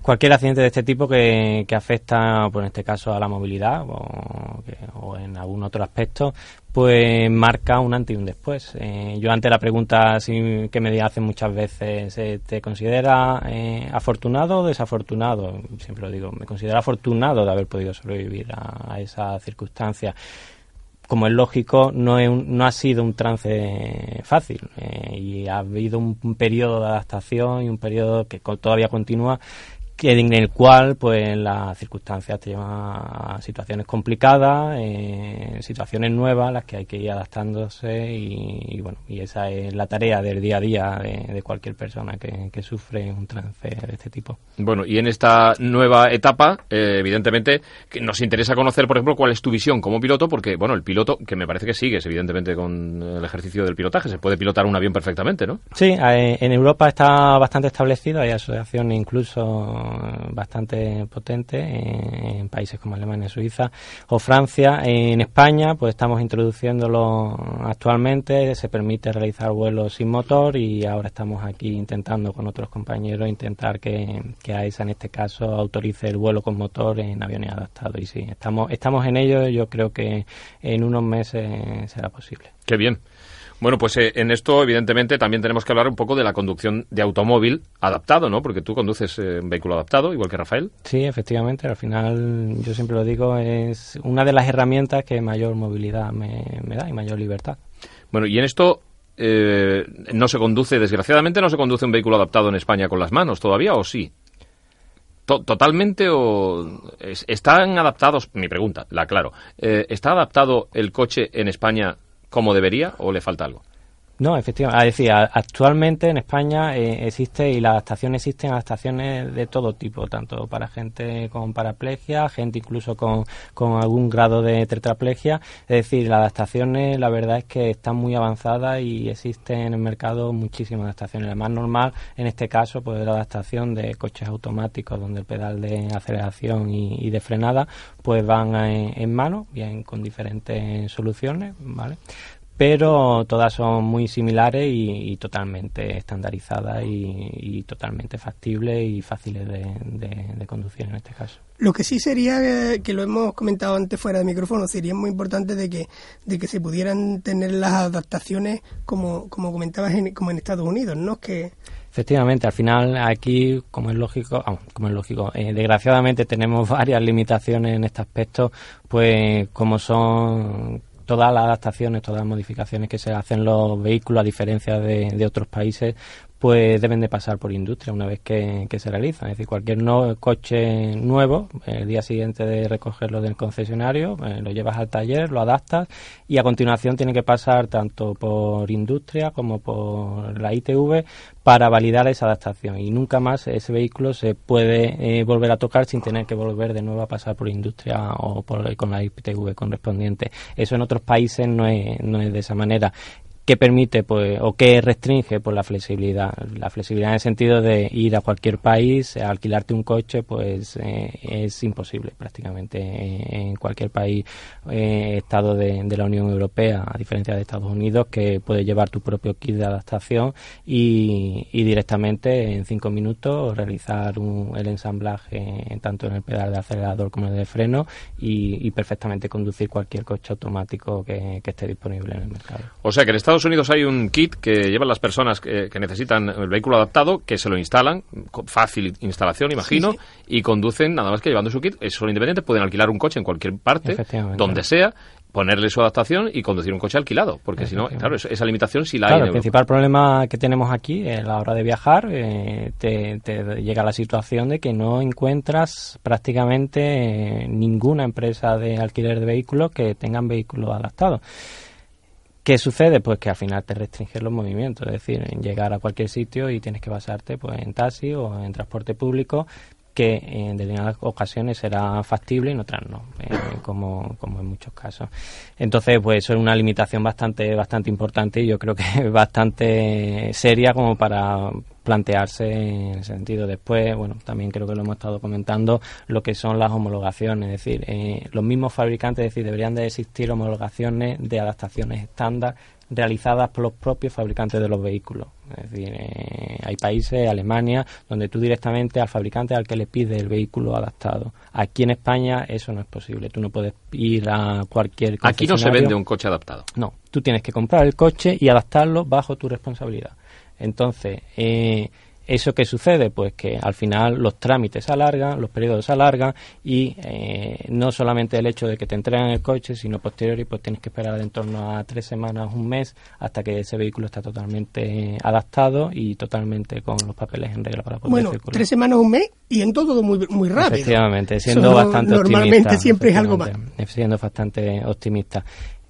Cualquier accidente de este tipo que, que afecta, pues en este caso, a la movilidad o, que- o en algún otro aspecto, pues marca un antes y un después. Eh, yo ante la pregunta que me hacen muchas veces, eh, ¿te considera eh, afortunado o desafortunado? Siempre lo digo, me considero afortunado de haber podido sobrevivir a, esa circunstancia. Como es lógico, no, es un- no ha sido un trance fácil eh, y ha habido un, un periodo de adaptación y un periodo que todavía continúa que en el cual pues las circunstancias te llevan a situaciones complicadas, eh, situaciones nuevas, las que hay que ir adaptándose y, y, bueno, y esa es la tarea del día a día de, de cualquier persona que, que sufre un trance de este tipo. Bueno, y en esta nueva etapa, eh, evidentemente, que nos interesa conocer, por ejemplo, cuál es tu visión como piloto, porque, bueno, el piloto, que me parece que sigues, evidentemente, con el ejercicio del pilotaje, se puede pilotar un avión perfectamente, ¿no? Sí, eh, en Europa está bastante establecido, hay asociaciones incluso bastante potentes eh, en países como Alemania, Suiza o Francia. En España, pues estamos introduciéndolo actualmente, se permite realizar vuelos sin motor y ahora estamos aquí intentando con otros compañeros intentar que, que AESA en este caso autorice el vuelo con motor en aviones adaptados. Y sí, estamos, estamos en ello, yo creo que en unos meses será posible. Qué bien. Bueno, pues eh, en esto, evidentemente, también tenemos que hablar un poco de la conducción de automóvil adaptado, ¿no? Porque tú conduces eh, un vehículo adaptado, igual que Rafael. Sí, efectivamente, al final yo siempre lo digo, es una de las herramientas que mayor movilidad me, me da y mayor libertad. Bueno, y en esto eh, no se conduce, desgraciadamente, no se conduce un vehículo adaptado en España con las manos todavía, ¿o sí? To- ¿Totalmente o es- están adaptados? Mi pregunta, la aclaro. Eh, ¿Está adaptado el coche en España como debería o le falta algo? No, efectivamente. Es decir, actualmente en España eh, existe y las adaptaciones existen adaptaciones de todo tipo, tanto para gente con paraplegia, gente incluso con, con algún grado de tetraplegia. Es decir, las adaptaciones, la verdad es que están muy avanzadas y existen en el mercado muchísimas adaptaciones. La más normal, en este caso, pues la adaptación de coches automáticos, donde el pedal de aceleración y, y de frenada, pues van en, en mano, bien con diferentes soluciones, ¿vale? Pero todas son muy similares y, totalmente estandarizadas y, totalmente factibles y fáciles de, conducir en este caso. Lo que sí sería, eh, que lo hemos comentado antes fuera de micrófono, sería muy importante de que, de que se pudieran tener las adaptaciones como, como comentabas, en, como en Estados Unidos, ¿no? Que, Efectivamente, al final aquí, como es lógico, como es lógico, eh, desgraciadamente tenemos varias limitaciones en este aspecto, pues como son todas las adaptaciones, todas las modificaciones que se hacen los vehículos, a diferencia de, de otros países, pues deben de pasar por industria una vez que, se realizan. Es decir, cualquier coche nuevo, el día siguiente de recogerlo del concesionario, eh, lo llevas al taller, lo adaptas y a continuación tiene que pasar tanto por industria como por la ITV para validar esa adaptación y nunca más ese vehículo se puede eh, volver a tocar sin tener que volver de nuevo a pasar por industria o por, con la ITV correspondiente. Eso en otros países no es, no es de esa manera que permite pues o que restringe pues la flexibilidad. La flexibilidad en el sentido de ir a cualquier país alquilarte un coche pues eh, es imposible prácticamente en cualquier país eh, estado de, la Unión Europea a diferencia de Estados Unidos que puedes llevar tu propio kit de adaptación y, directamente en cinco minutos realizar el ensamblaje tanto en el pedal de acelerador como en el de freno y, perfectamente conducir cualquier coche automático que, que esté disponible en el mercado. O sea que en Estados Unidos hay un kit que llevan las personas que, necesitan el vehículo adaptado, que se lo instalan, fácil instalación, imagino, y conducen nada más que llevando su kit. Son independientes, pueden alquilar un coche en cualquier parte, donde sea, ponerle su adaptación y conducir un coche alquilado, porque si no, claro, esa limitación sí la hay. el principal problema que tenemos aquí a la hora de viajar, eh, te, llega la situación de que no encuentras prácticamente eh, ninguna empresa de alquiler de vehículos que tengan vehículos adaptados. ¿Qué sucede? Pues que al final te restringen los movimientos, es decir, en llegar a cualquier sitio y tienes que basarte pues, en taxi o en transporte público, que en determinadas ocasiones será factible y en otras no, eh, como, como en muchos casos. Entonces, pues eso es una limitación bastante, bastante importante y yo creo que bastante seria como para plantearse en ese sentido. Después, bueno, también creo que lo hemos estado comentando, lo que son las homologaciones, es decir, eh, los mismos fabricantes, es decir, deberían de existir homologaciones de adaptaciones estándar realizadas por los propios fabricantes de los vehículos. Es decir, eh, hay países, Alemania, donde tú directamente al fabricante al que le pides el vehículo adaptado. Aquí en España eso no es posible. Tú no puedes ir a cualquier Aquí no se vende un coche adaptado. No, tú tienes que comprar el coche y adaptarlo bajo tu responsabilidad. Entonces, eh, ¿Eso qué sucede? Pues que al final los trámites se alargan, los periodos se alargan y eh, no solamente el hecho de que te entregan el coche, sino posteriori pues tienes que esperar en torno a tres semanas, un mes, hasta que ese vehículo está totalmente adaptado y totalmente con los papeles en regla para poder bueno, tres semanas, un mes y en todo muy, muy rápido. Efectivamente, siendo bastante optimista. Normalmente siempre es algo más. Siendo bastante optimista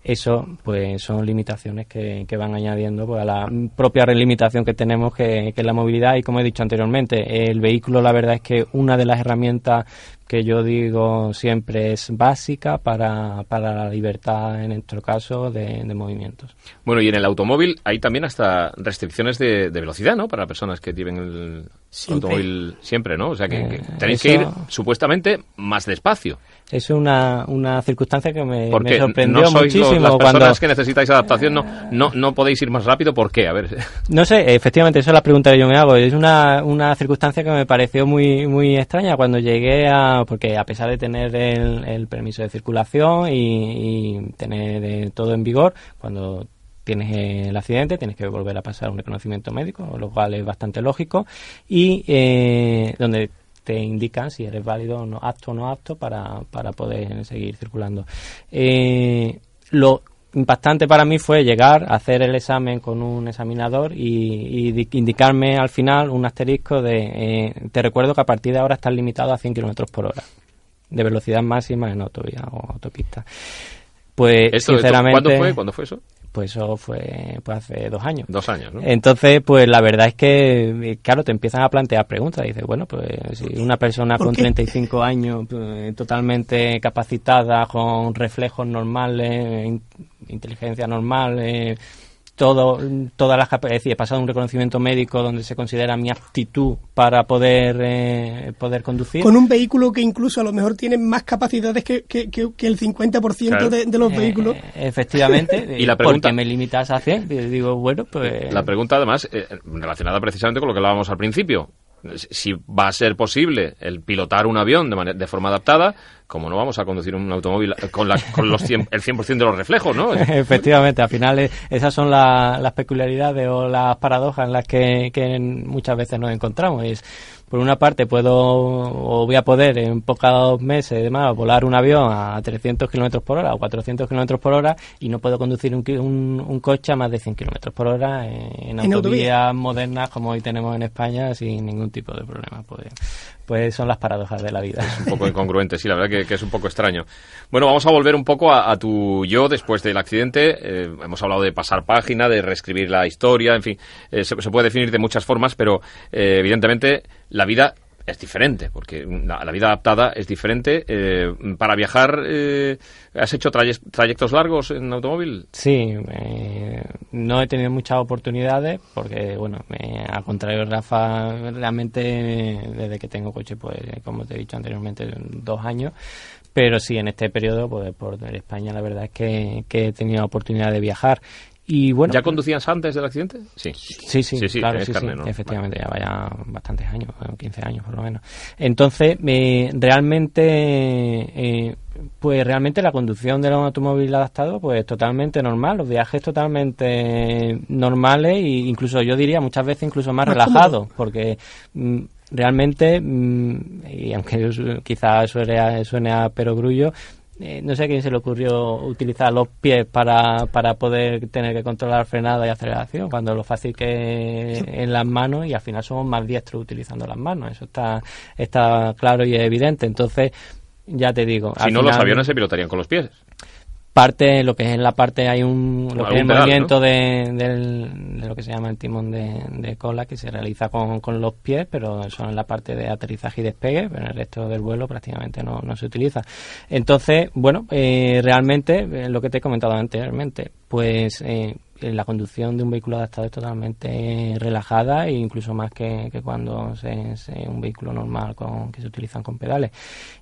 eso pues son limitaciones que, que van añadiendo pues, a la propia limitación que tenemos que, que es la movilidad y como he dicho anteriormente el vehículo la verdad es que una de las herramientas que yo digo siempre es básica para, para la libertad, en nuestro caso, de, movimientos. Bueno, y en el automóvil hay también hasta restricciones de, velocidad, ¿no? Para personas que lleven el automóvil siempre, ¿no? O sea, que, eh, tenéis que ir supuestamente más despacio. Es una, una circunstancia que me, me sorprendió no sois muchísimo. las personas que necesitáis adaptación no, no, no podéis ir más rápido, ¿por qué? A ver. No sé, efectivamente, esa es la pregunta que yo me hago. Es una, una circunstancia que me pareció muy, muy extraña cuando llegué a porque a pesar de tener el, permiso de circulación y, tener eh, todo en vigor, cuando tienes el accidente, tienes que volver a pasar un reconocimiento médico, lo cual es bastante lógico, y eh, donde te indican si eres válido o no, apto o no apto para, para poder seguir circulando. Eh, lo impactante para mí fue llegar a hacer el examen con un examinador y, indicarme al final un asterisco de eh, te recuerdo que a partir de ahora estás limitado a 100 kilómetros por hora de velocidad máxima en autovía o autopista. Pues sinceramente, ¿cuándo fue? ¿Cuándo fue eso? Pues eso fue pues hace dos años. Dos años, ¿no? Entonces, pues la verdad es que, claro, te empiezan a plantear preguntas. Dices, bueno, pues si una persona con 35 años, pues, totalmente capacitada, con reflejos normales, inteligencia normal, eh, todo, todas las es decir, he pasado un reconocimiento médico donde se considera mi aptitud para poder eh, poder conducir. Con un vehículo que incluso a lo mejor tiene más capacidades que, que, que, el 50% de, de, los eh, vehículos. efectivamente, y la pregunta, porque me limitas a 100, digo, bueno, pues... La pregunta además, eh, relacionada precisamente con lo que hablábamos al principio, si va a ser posible el pilotar un avión de, forma adaptada, como no vamos a conducir un automóvil con, la, con los el 100% de los reflejos, ¿no? Efectivamente, al final eh, esas son las peculiaridades o las paradojas en las que, que muchas veces nos encontramos. Es, por una parte puedo o voy a poder en pocos meses demás volar un avión a 300 kilómetros por hora o 400 kilómetros por hora y no puedo conducir un, un, coche a más de 100 kilómetros por hora en, autovías modernas como hoy tenemos en España sin ningún tipo de problema. Pues, pues son las paradojas de la vida. Es un poco incongruente, sí, la verdad que, es un poco extraño. Bueno, vamos a volver un poco a, tu yo después del accidente. Eh, hemos hablado de pasar página, de reescribir la historia, en fin, eh, se, puede definir de muchas formas, pero eh, evidentemente la vida es diferente, porque la, vida adaptada es diferente. Eh, para viajar, eh, ¿has hecho trayectos largos en automóvil? Sí, eh, no he tenido muchas oportunidades, porque, bueno, al contrario Rafa, realmente desde que tengo coche, pues, como te he dicho anteriormente, dos años. Pero sí, en este periodo, pues por España, la verdad es que, que he tenido oportunidad de viajar bueno, ¿Ya conducías antes del accidente? Sí. Sí, sí, claro, sí, efectivamente, ya vaya bastantes años, 15 años por lo menos. Entonces, realmente, eh, pues realmente la conducción de un automóvil adaptado, pues totalmente normal, los viajes totalmente normales e incluso yo diría muchas veces incluso más, relajados, porque mm, realmente, mm, y aunque quizás suene, suene a perogrullo, eh, no sé a quién se le ocurrió utilizar los pies para, para poder tener que controlar frenada y aceleración, cuando lo fácil que es en las manos y al final somos más diestros utilizando las manos. Eso está, está claro y evidente. Entonces, ya te digo. Si no, los aviones se pilotarían con los pies parte lo que es en la parte hay un lo que es el movimiento de, de, lo que se llama el timón de, cola que se realiza con, con, los pies pero son en la parte de aterrizaje y despegue pero en el resto del vuelo prácticamente no, no se utiliza entonces bueno eh, realmente eh, lo que te he comentado anteriormente pues eh, la conducción de un vehículo adaptado es totalmente relajada e incluso más que, cuando es un vehículo normal con, que se utilizan con pedales.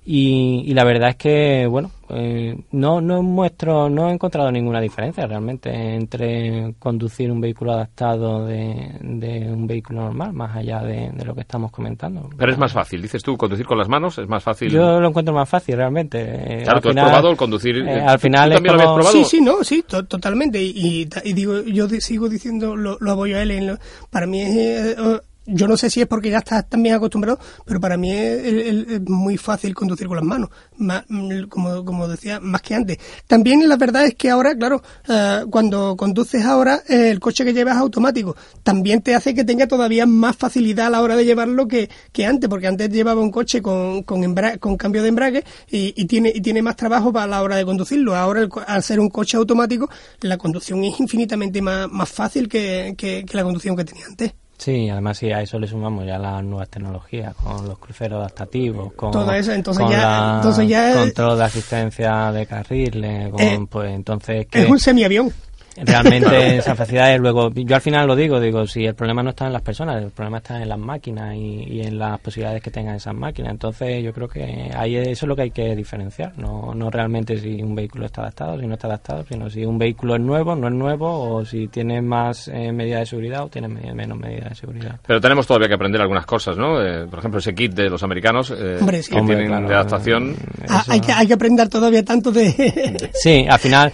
Y, la verdad es que, bueno, eh, no, no muestro, no he encontrado ninguna diferencia realmente entre conducir un vehículo adaptado de, un vehículo normal, más allá de, lo que estamos comentando. Pero es más fácil, dices tú, conducir con las manos es más fácil. Yo lo encuentro más fácil realmente. Claro, tú has probado el conducir. Eh, al final es probado? Sí, sí, no, sí, totalmente. Y, digo, yo sigo diciendo, lo, lo apoyo a él, para mí es... Eh, yo no sé si es porque ya estás también acostumbrado, pero para mí es, muy fácil conducir con las manos, mm, como, decía, más que antes. También la verdad es que ahora, claro, eh, cuando conduces ahora, eh, el coche que llevas automático, también te hace que tenga todavía más facilidad a la hora de llevarlo que, que antes, porque antes llevaba un coche con, con, cambio de embrague y, tiene, y tiene más trabajo para la hora de conducirlo. Ahora, al ser un coche automático, la conducción es infinitamente más, más fácil que, que la conducción que tenía antes. Sí, además si a eso le sumamos ya las nuevas tecnologías, con los cruceros adaptativos, con, Todo eso, entonces ya, entonces ya control de asistencia de carriles, eh, pues entonces... Es un semiavión realmente esa facilidad luego yo al final lo digo digo si el problema no está en las personas el problema está en las máquinas y, en las posibilidades que tengan esas máquinas. Entonces yo creo que ahí eso es lo que hay que diferenciar. No no realmente si un vehículo está adaptado si no está adaptado sino si un vehículo es nuevo no es nuevo o si tiene más eh, medidas de seguridad o tiene menos medidas de seguridad. Pero tenemos todavía que aprender algunas cosas no eh, por ejemplo ese kit de los americanos eh, que tienen de adaptación. Ah, hay, que, hay que aprender todavía tanto de sí al final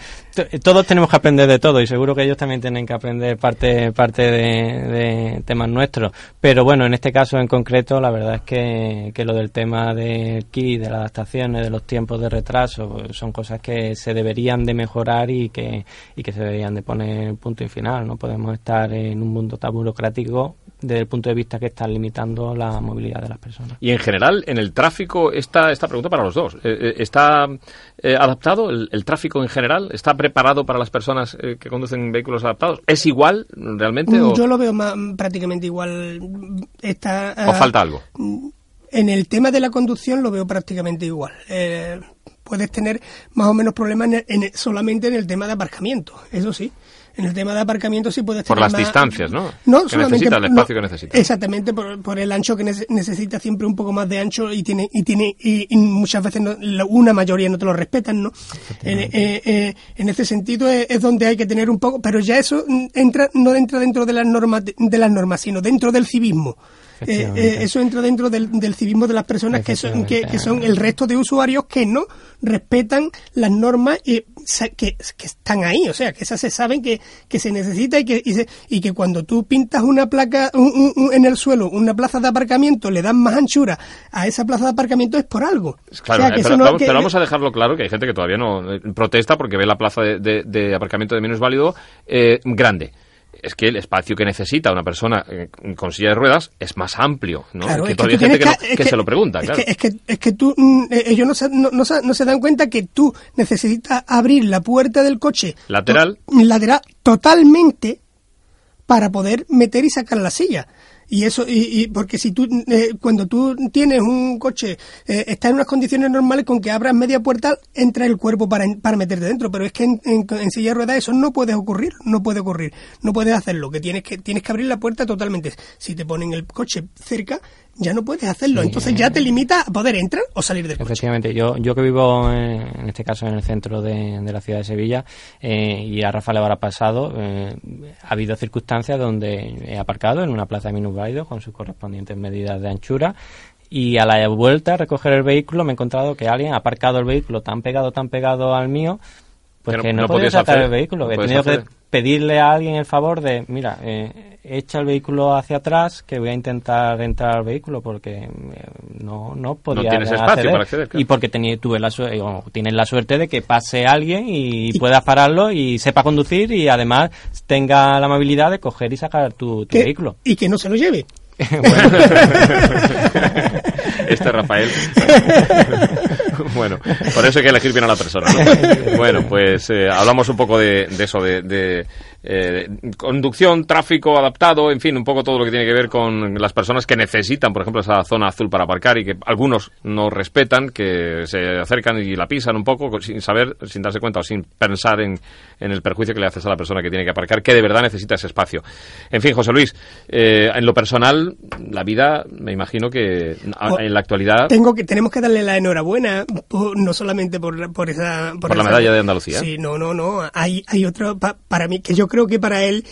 todos tenemos que aprender de todo y seguro que ellos también tienen que aprender parte parte de, temas nuestros. Pero bueno, en este caso en concreto, la verdad es que, que lo del tema de kit, de las adaptaciones, de los tiempos de retraso, pues son cosas que se deberían de mejorar y que, y que se deberían de poner punto y final. No podemos estar en un mundo tan burocrático desde el punto de vista que están limitando la movilidad de las personas. Y en general, en el tráfico, esta, esta pregunta para los dos, eh, eh, ¿está eh, adaptado el, tráfico en general? ¿Está preparado para las personas que conducen vehículos adaptados? ¿Es igual realmente? Mm, yo lo veo prácticamente igual. Está, ¿O falta algo? En el tema de la conducción lo veo prácticamente igual. puedes tener más o menos problemas solamente en el tema de aparcamiento, eso sí En el tema de aparcamiento sí puedes Por tener las más- distancias, ¿no? No, Que solamente necesita, el no, espacio que necesita. Exactamente, por, por el ancho que nece- necesita siempre un poco más de ancho y tiene y tiene y, y muchas veces no- la- una mayoría no te lo respetan, ¿no? En, eh, eh, en ese sentido es, es donde hay que tener un poco, pero ya eso entra no entra dentro de las normas de las normas, sino dentro del civismo. Eh, eh, eso entra dentro del, del civismo de las personas que son, que, son el resto de usuarios que no respetan las normas y que, que están ahí, o sea, que esas se saben que, que se necesita y que, y, se- y que cuando tú pintas una placa un- un- un- en el suelo, una plaza de aparcamiento, le das más anchura a esa plaza de aparcamiento es por algo. Claro, O sea, que eso pero, no- vamos, que- pero vamos a dejarlo claro que hay gente que todavía no eh, protesta porque ve la plaza de, de- de aparcamiento de menos válido eh, grande. Es que el espacio que necesita una persona eh, con silla de ruedas es más amplio, ¿no? Claro, que es todavía hay gente que, no- se lo pregunta, es claro. Que, es, que, es que tú, mm, eh, ellos no se, no, no se- no se dan cuenta que tú necesitas abrir la puerta del coche Lateral. to- lateral totalmente para poder meter y sacar la silla. Y eso, y, y porque si tú, eh, cuando tú tienes un coche, eh, está en unas condiciones normales con que abras media puerta, entra el cuerpo para, para meterte dentro. Pero es que en, en- en silla de ruedas eso no puede ocurrir, no puede ocurrir. No puedes hacerlo, que tienes que, tienes que abrir la puerta totalmente. Si te ponen el coche cerca, ya no puedes hacerlo. Entonces ya te limita a poder entrar o salir del coche. Efectivamente, yo, yo que vivo eh, en este caso en el centro de, de la ciudad de Sevilla eh, y a Rafa le habrá pasado, eh, ha habido circunstancias donde he aparcado en una plaza de minusválidos con sus correspondientes medidas de anchura y a la vuelta a recoger el vehículo me he encontrado que alguien ha aparcado el vehículo tan pegado, tan pegado al mío, pues Que no- que no, no he podido podías sacar hacer- el vehículo. no He tenido que pedirle a alguien el favor de, mira, eh, echa el vehículo hacia atrás que voy a intentar entrar al vehículo porque eh, no, no podía tienes espacio acceder. para acceder, claro. Y porque tenía, tuve la suerte, o tienes la suerte de que pase alguien y, puedas pararlo y sepa conducir y además tenga la amabilidad de coger y sacar tu, tu Que- vehículo. Y que no se lo lleve. Este Rafael. bueno, por eso hay que elegir bien a la persona. ¿no? Bueno, pues eh, hablamos un poco de, de eso, de, de, eh, conducción, tráfico adaptado, en fin, un poco todo lo que tiene que ver con las personas que necesitan, por ejemplo, esa zona azul para aparcar y que algunos no respetan, que se acercan y la pisan un poco sin saber, sin darse cuenta o sin pensar en, en el perjuicio que le haces a la persona que tiene que aparcar, que de verdad necesita ese espacio. En fin, José Luis, eh, en lo personal, la vida, me imagino que a- en la actualidad... Tengo que, tenemos que darle la enhorabuena, por- no solamente por, por esa... Por la esa- medalla de Andalucía. Sí, no, no, no. Hay, hay otro, pa- para mí, que yo creo que para él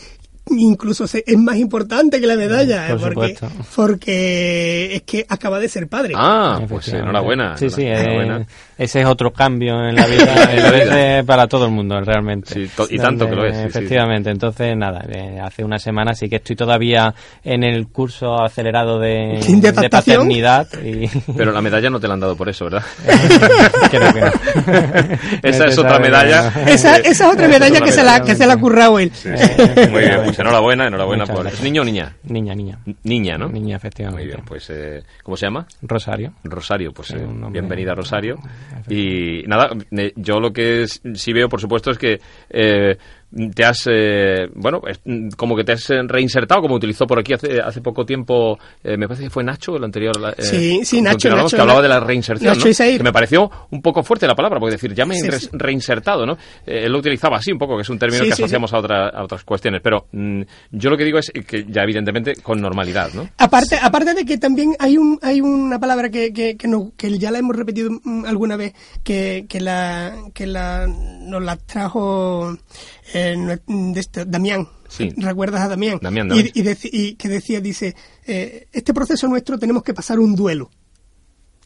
incluso se- es más importante que la medalla, Por eh, porque, porque es que acaba de ser padre. Ah, pues enhorabuena. Sí, sí, enhorabuena. eh, ese es otro cambio en la vida, En la vida. ese para todo el mundo, realmente. Sí, to- y tanto que lo es, sí, sí. Efectivamente, entonces nada, eh, hace una semana sí que estoy todavía en el curso acelerado de, ¿De de adaptación? paternidad y Pero la medalla no te la han dado por eso, ¿verdad? creo que no. Esa es otra medalla. Esa, esa es otra medalla que se, la, que se la ha currado él. Sí, sí. Muy bien, pues enhorabuena, enhorabuena. Muchas Por... gracias. ¿Es niño o niña? Niña, niña. Niña, ¿no? Niña, efectivamente. Muy bien, pues eh, ¿cómo se llama? Rosario. Rosario, pues Sí, eh, bienvenida Rosario. Y nada, yo lo que sí veo, por supuesto, es que eh, te has, eh, bueno, mm, como que te has eh, reinsertado, como utilizó por aquí hace, hace poco tiempo, eh, me parece que fue Nacho, el anterior. eh, Sí, sí, Nacho, que hablaba de la reinserción, Nacho ¿no? Isair. Que me pareció un poco fuerte la palabra, porque decir, ya me he Sí, re- sí. reinsertado, ¿no? Él lo utilizaba así un poco, que es un término Sí, que asociamos A, otra- a otras cuestiones, pero mm, yo lo que digo es que ya evidentemente con normalidad, ¿no? Aparte, aparte de que también hay un hay una palabra que, que, que, no- que ya la hemos repetido mm, alguna vez que, que la que la nos la trajo eh, de Damián. Sí. ¿Recuerdas a Damián? Damián, Y, Damián. y que decía, dice, eh, este proceso nuestro tenemos que pasar un duelo.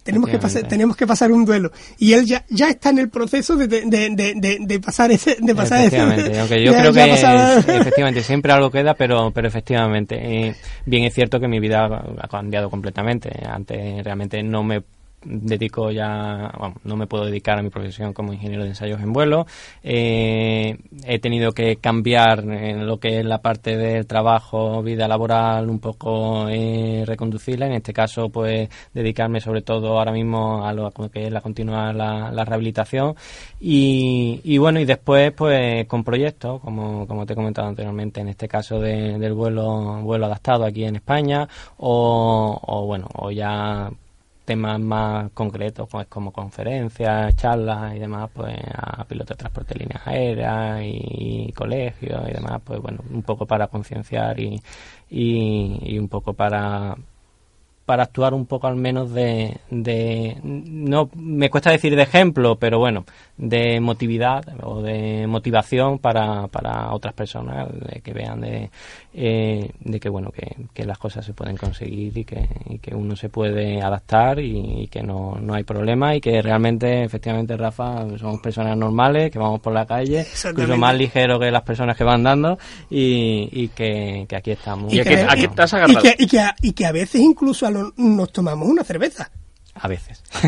Tenemos que, pasar, tenemos que pasar un duelo. Y él ya, ya está en el proceso de, de, de, de- pasar ese... De pasar ese efectivamente, aunque yo ya- creo ya que es- efectivamente siempre algo queda, pero pero efectivamente eh, bien es cierto que mi vida ha cambiado completamente. Antes realmente no me dedico ya, vamos, no me puedo dedicar a mi profesión como ingeniero de ensayos en vuelo. Eh, he tenido que cambiar en lo que es la parte del trabajo, vida laboral, un poco eh, reconducirla. En este caso, pues dedicarme sobre todo ahora mismo a lo que es la continuar la, la rehabilitación y, y bueno y después pues con proyectos como, como te he comentado anteriormente en este caso de- del vuelo vuelo adaptado aquí en España o, o bueno o ya temas más concretos, pues como conferencias, charlas y demás, pues a pilotos de transporte de líneas aéreas y, colegios y demás, pues bueno, un poco para concienciar y, y, un poco para para actuar un poco al menos de, de, no me cuesta decir de ejemplo pero bueno de motividad o de motivación para, para otras personas de que vean de, eh, de que bueno que, que, las cosas se pueden conseguir y que, y que uno se puede adaptar y, que no, no, hay problema y que realmente efectivamente Rafa somos personas normales que vamos por la calle incluso más ligero que las personas que van dando y, y que, aquí estamos. Y, que, a, y, que, y que a veces incluso nos tomamos una cerveza a veces.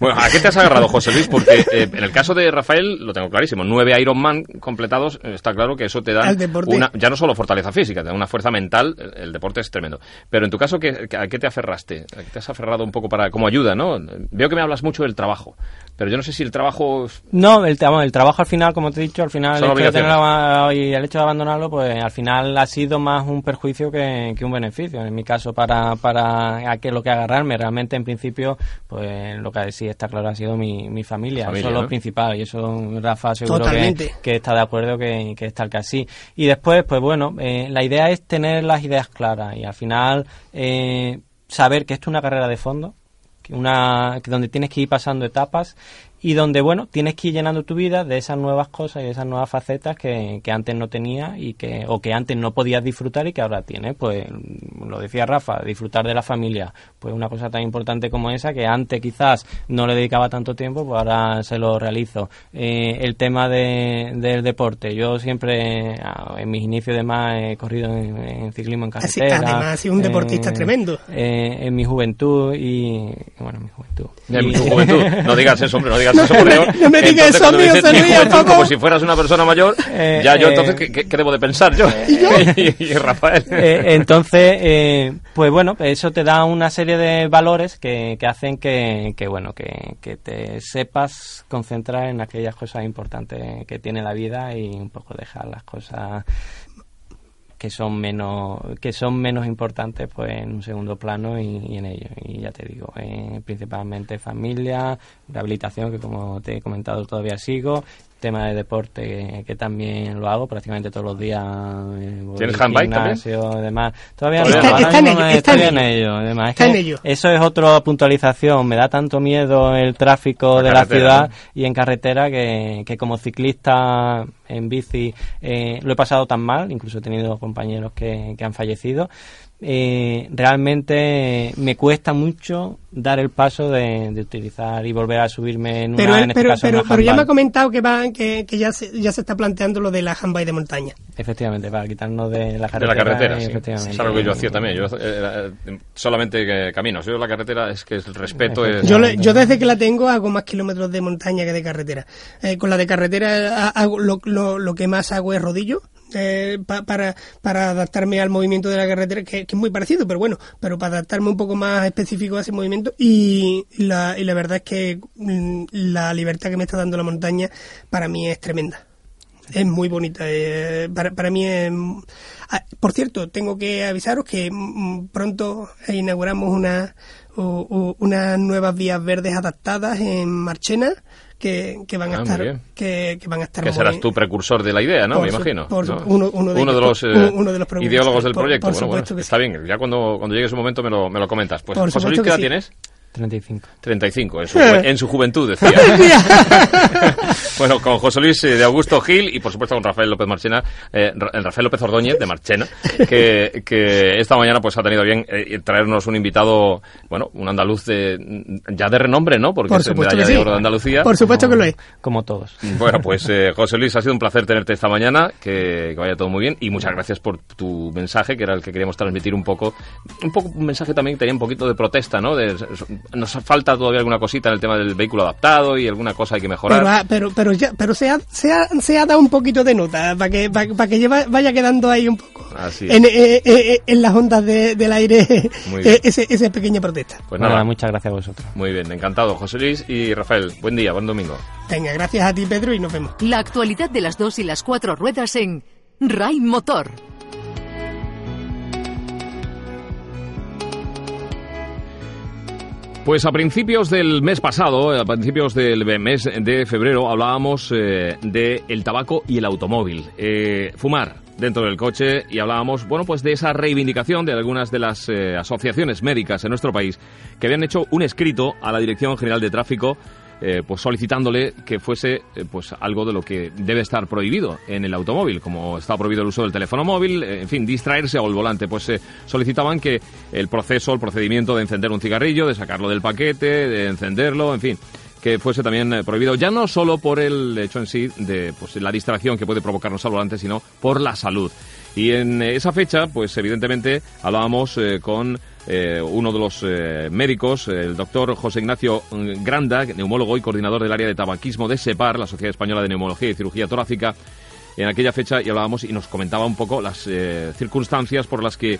bueno, ¿a qué te has agarrado, José Luis? Porque eh, en el caso de Rafael, lo tengo clarísimo, nueve Ironman completados, eh, está claro que eso te da una, ya no solo fortaleza física, te da una fuerza mental, el, deporte es tremendo. Pero en tu caso, ¿qué, ¿a qué te aferraste? ¿A qué te has aferrado un poco para como ayuda, no? Veo que me hablas mucho del trabajo, pero yo no sé si el trabajo... No, el, el trabajo al final, como te he dicho, al final el hecho, de y el hecho de abandonarlo, pues al final ha sido más un perjuicio que, un beneficio. En mi caso, para, para aquel lo que agarrarme. Realmente, en principio, pues lo que sí está claro ha sido mi, mi familia. Eso es lo principal. Y eso Rafa seguro que, está de acuerdo que, que está el que así. Y después, pues bueno, eh, la idea es tener las ideas claras y al final eh, saber que esto es una carrera de fondo, una donde tienes que ir pasando etapas y donde, bueno, tienes que ir llenando tu vida de esas nuevas cosas y de esas nuevas facetas que, que antes no tenía y que, o que antes no podías disfrutar y que ahora tienes. Pues, lo decía Rafa, disfrutar de la familia, pues una cosa tan importante como esa que antes quizás no le dedicaba tanto tiempo, pues ahora se lo realizo. Eh, el tema de, del deporte, yo siempre, ah, en mis inicios de más, he corrido en, ciclismo en carretera. además, ha sido un deportista tremendo. Eh, en mi juventud y, bueno, en mi juventud. En tu juventud, no digas eso, hombre, no digas no me digas eso, se Como si fueras una persona mayor, eh, ya yo eh, entonces, ¿qué, debo de pensar yo? ¿Y, Rafael. Eh, entonces, pues bueno, eso te da una serie de valores que, que hacen que, que bueno, que, que te sepas concentrar en aquellas cosas importantes que tiene la vida y un poco dejar las cosas que son menos que son menos importantes pues en un segundo plano y, en ello. Y ya te digo eh, principalmente familia rehabilitación que como te he comentado todavía sigo tema de deporte que, también lo hago prácticamente todos los días. Eh, ¿Tienes handbike también? Demás. Todavía no, está, en ello, está en ello. Eso es otra puntualización. Me da tanto miedo el tráfico de la ciudad y en carretera que, que como ciclista en bici eh, lo he pasado tan mal, incluso he tenido compañeros que, que han fallecido eh, realmente me cuesta mucho dar el paso de, utilizar y volver a subirme en una pero, en este pero, pero, pero ya me ha comentado que va que, que, ya se, ya se está planteando lo de la handbike de montaña. Efectivamente para quitarnos de la carretera de la carretera sí. es algo que yo hacía también yo eh, eh, solamente camino yo la carretera es que el respeto es yo, yo desde que la tengo hago más kilómetros de montaña que de carretera. Eh, con la de carretera hago, lo, lo, lo que más hago es rodillo eh, para, para adaptarme al movimiento de la carretera, que, es muy parecido, pero bueno, pero para adaptarme un poco más específico a ese movimiento y la, y la verdad es que mm, la libertad que me está dando la montaña para mí es tremenda. Es muy bonita. Eh, para, para mí es... Ah, por cierto, tengo que avisaros que mm, pronto inauguramos una, unas nuevas vías verdes adaptadas en Marchena que, van a ah, estar que, van a estar que serás tú precursor de la idea no me imagino uno, uno, de, los, ideólogos del proyecto. bueno, está bien. Ya cuando cuando llegue su momento me lo, me lo comentas. Pues José Luis qué edad tienes 35. 35, en su, en su juventud, decía. bueno, con José Luis eh, de Augusto Gil y por supuesto con Rafael López Marchena, eh, Rafael López Ordóñez de Marchena, que, que esta mañana pues ha tenido bien eh, traernos un invitado, bueno, un andaluz de, ya de renombre, ¿no? Porque es medalla de oro de Andalucía. Por supuesto que lo es. Como todos. Bueno, pues eh, José Luis, ha sido un placer tenerte esta mañana, que, que, vaya todo muy bien y muchas gracias por tu mensaje, que era el que queríamos transmitir un poco, un poco un mensaje también que tenía un poquito de protesta, ¿no? De, nos falta todavía alguna cosita en el tema del vehículo adaptado y alguna cosa hay que mejorar. Pero, ah, pero, pero, ya, pero se, ha, se, ha, se ha dado un poquito de nota para que, para, que vaya quedando ahí un poco en, eh, eh, eh, en, las ondas del aire ese, esa pequeña protesta. Pues nada, muchas gracias a vosotros. Muy bien, encantado. José Luis y Rafael, buen día, buen domingo. Venga, gracias a ti Pedro y nos vemos. La actualidad de las dos y las cuatro ruedas en Ray Motor. Pues a principios del mes pasado, a principios del mes de febrero, hablábamos eh, de el tabaco y el automóvil. Eh, fumar dentro del coche y hablábamos, bueno, pues de esa reivindicación de algunas de las eh, asociaciones médicas en nuestro país que habían hecho un escrito a la Dirección General de Tráfico eh, pues solicitándole que fuese eh, pues algo de lo que debe estar prohibido en el automóvil, como está prohibido el uso del teléfono móvil, eh, en fin, distraerse al volante, pues solicitaban que el proceso, el procedimiento de encender un cigarrillo, de sacarlo del paquete, de encenderlo, en fin, que fuese también prohibido, ya no solo por el hecho en sí de pues, la distracción que puede provocarnos al volante, sino por la salud. Y en esa fecha, pues evidentemente hablábamos con eh, uno de los eh, médicos, el doctor José Ignacio Granda, neumólogo y coordinador del área de tabaquismo de SEPAR, la Sociedad Española de Neumología y Cirugía Torácica, en aquella fecha y hablábamos y nos comentaba un poco las eh, circunstancias por las que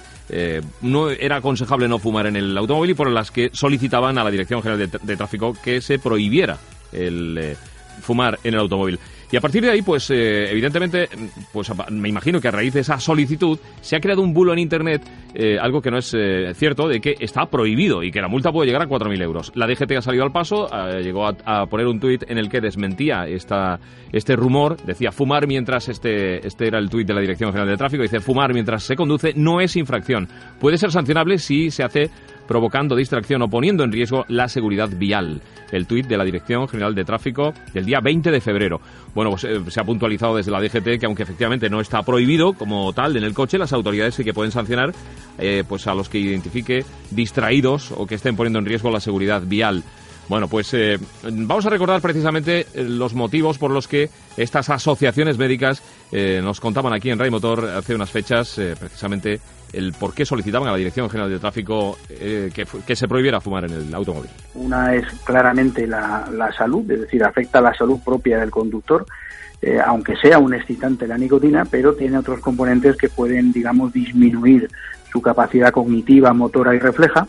no era aconsejable no fumar en el automóvil y por las que solicitaban a la Dirección General de Tráfico que se prohibiera el fumar en el automóvil. Y a partir de ahí, pues eh, evidentemente, pues me imagino que a raíz de esa solicitud se ha creado un bulo en Internet, eh, algo que no es eh, cierto, de que está prohibido y que la multa puede llegar a 4.000 euros. La DGT ha salido al paso, llegó a, poner un tuit en el que desmentía esta, este rumor, decía fumar mientras, este, este era el tuit de la Dirección General de Tráfico, dice fumar mientras se conduce no es infracción. Puede ser sancionable si se hace provocando distracción o poniendo en riesgo la seguridad vial. El tuit de la Dirección General de Tráfico del día 20 de febrero. Bueno, pues eh, se ha puntualizado desde la DGT que aunque efectivamente no está prohibido como tal en el coche, las autoridades sí que pueden sancionar eh, pues a los que identifique distraídos o que estén poniendo en riesgo la seguridad vial. Bueno, pues eh, vamos a recordar precisamente los motivos por los que estas asociaciones médicas nos contaban aquí en Ray Motor hace unas fechas, precisamente el por qué solicitaban a la Dirección General de Tráfico eh, que, se prohibiera fumar en el automóvil. Una es claramente la, salud, es decir, afecta a la salud propia del conductor, eh, aunque sea un excitante la nicotina, pero tiene otros componentes que pueden, digamos, disminuir su capacidad cognitiva, motora y refleja.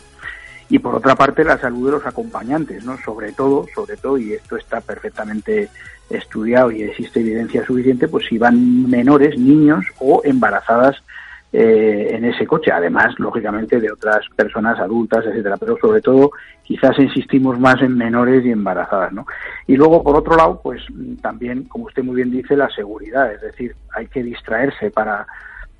Y por otra parte, la salud de los acompañantes, ¿no? Sobre todo, sobre todo, y esto está perfectamente estudiado y existe evidencia suficiente, pues si van menores, niños o embarazadas eh, en ese coche, además, lógicamente, de otras personas adultas, etcétera, pero sobre todo quizás insistimos más en menores y embarazadas, ¿no? Y luego, por otro lado, pues también, como usted muy bien dice, la seguridad, es decir, hay que distraerse para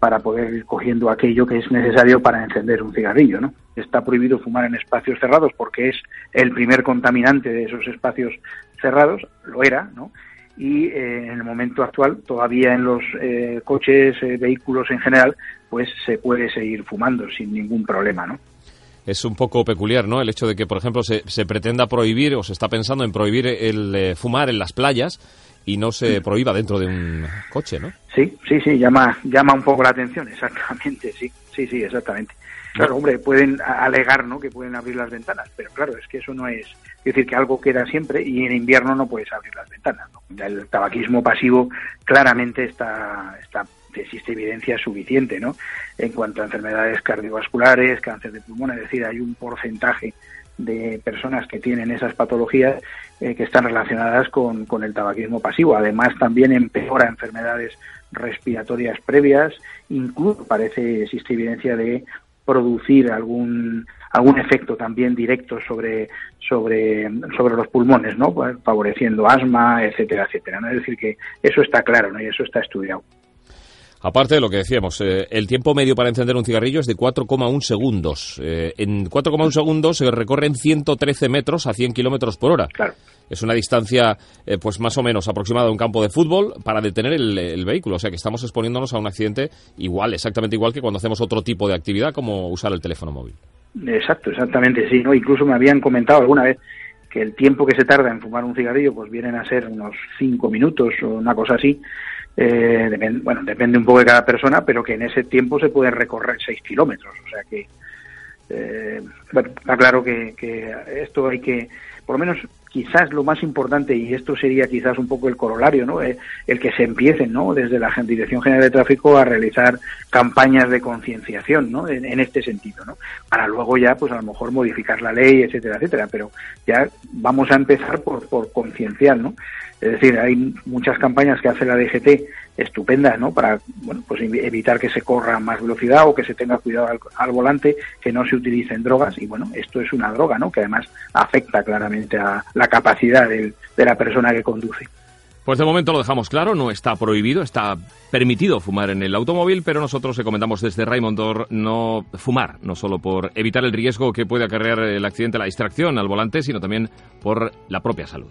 para poder ir cogiendo aquello que es necesario para encender un cigarrillo, ¿no? Está prohibido fumar en espacios cerrados porque es el primer contaminante de esos espacios cerrados, lo era, ¿no? Y eh, en el momento actual todavía en los eh, coches, eh, vehículos en general, pues se puede seguir fumando sin ningún problema, ¿no? Es un poco peculiar, ¿no? El hecho de que, por ejemplo, se, se pretenda prohibir o se está pensando en prohibir el fumar en las playas y no se prohíba dentro de un coche, ¿no? Sí, sí, sí, llama, llama un poco la atención, exactamente, sí, sí, sí, exactamente. Claro, hombre, pueden alegar, ¿no? Que pueden abrir las ventanas, pero claro, es que eso no es, es decir, que algo queda siempre y en invierno no puedes abrir las ventanas. El tabaquismo pasivo claramente está, está existe evidencia suficiente, ¿no? En cuanto a enfermedades cardiovasculares, cáncer de pulmón, es decir, hay un porcentaje de personas que tienen esas patologías eh, que están relacionadas con, con el tabaquismo pasivo. Además, también empeora enfermedades respiratorias previas, incluso parece existe evidencia de producir algún algún efecto también directo sobre sobre sobre los pulmones, ¿no? Pues, favoreciendo asma, etcétera, etcétera. ¿no? Es decir que eso está claro, ¿no? Y eso está estudiado. Aparte de lo que decíamos, eh, el tiempo medio para encender un cigarrillo es de 4,1 segundos. Eh, en 4,1 segundos se recorren 113 metros a 100 kilómetros por hora. Claro. Es una distancia, eh, pues más o menos aproximada a un campo de fútbol para detener el, vehículo. O sea que estamos exponiéndonos a un accidente igual, exactamente igual que cuando hacemos otro tipo de actividad como usar el teléfono móvil. Exacto, exactamente, sí. ¿no? Incluso me habían comentado alguna vez que el tiempo que se tarda en fumar un cigarrillo pues vienen a ser unos 5 minutos o una cosa así eh, bueno, depende un poco de cada persona, pero que en ese tiempo se puede recorrer 6 kilómetros. O sea que, eh, bueno, está claro que, que esto hay que, por lo menos quizás lo más importante, y esto sería quizás un poco el corolario, ¿no? Eh, el que se empiecen, ¿no? Desde la Dirección General de Tráfico a realizar campañas de concienciación, ¿no? En, este sentido, ¿no? Para luego ya, pues a lo mejor modificar la ley, etcétera, etcétera. Pero ya vamos a empezar por, por concienciar, ¿no? Es decir, hay muchas campañas que hace la DGT estupendas, ¿no? Para, bueno, pues evitar que se corra más velocidad o que se tenga cuidado al, volante, que no se utilicen drogas. Y bueno, esto es una droga, ¿no? Que además afecta claramente a la capacidad de la persona que conduce. Pues de momento lo dejamos claro, no está prohibido, está permitido fumar en el automóvil, pero nosotros recomendamos desde Raimondor no fumar, no solo por evitar el riesgo que puede acarrear el accidente, la distracción al volante, sino también por la propia salud.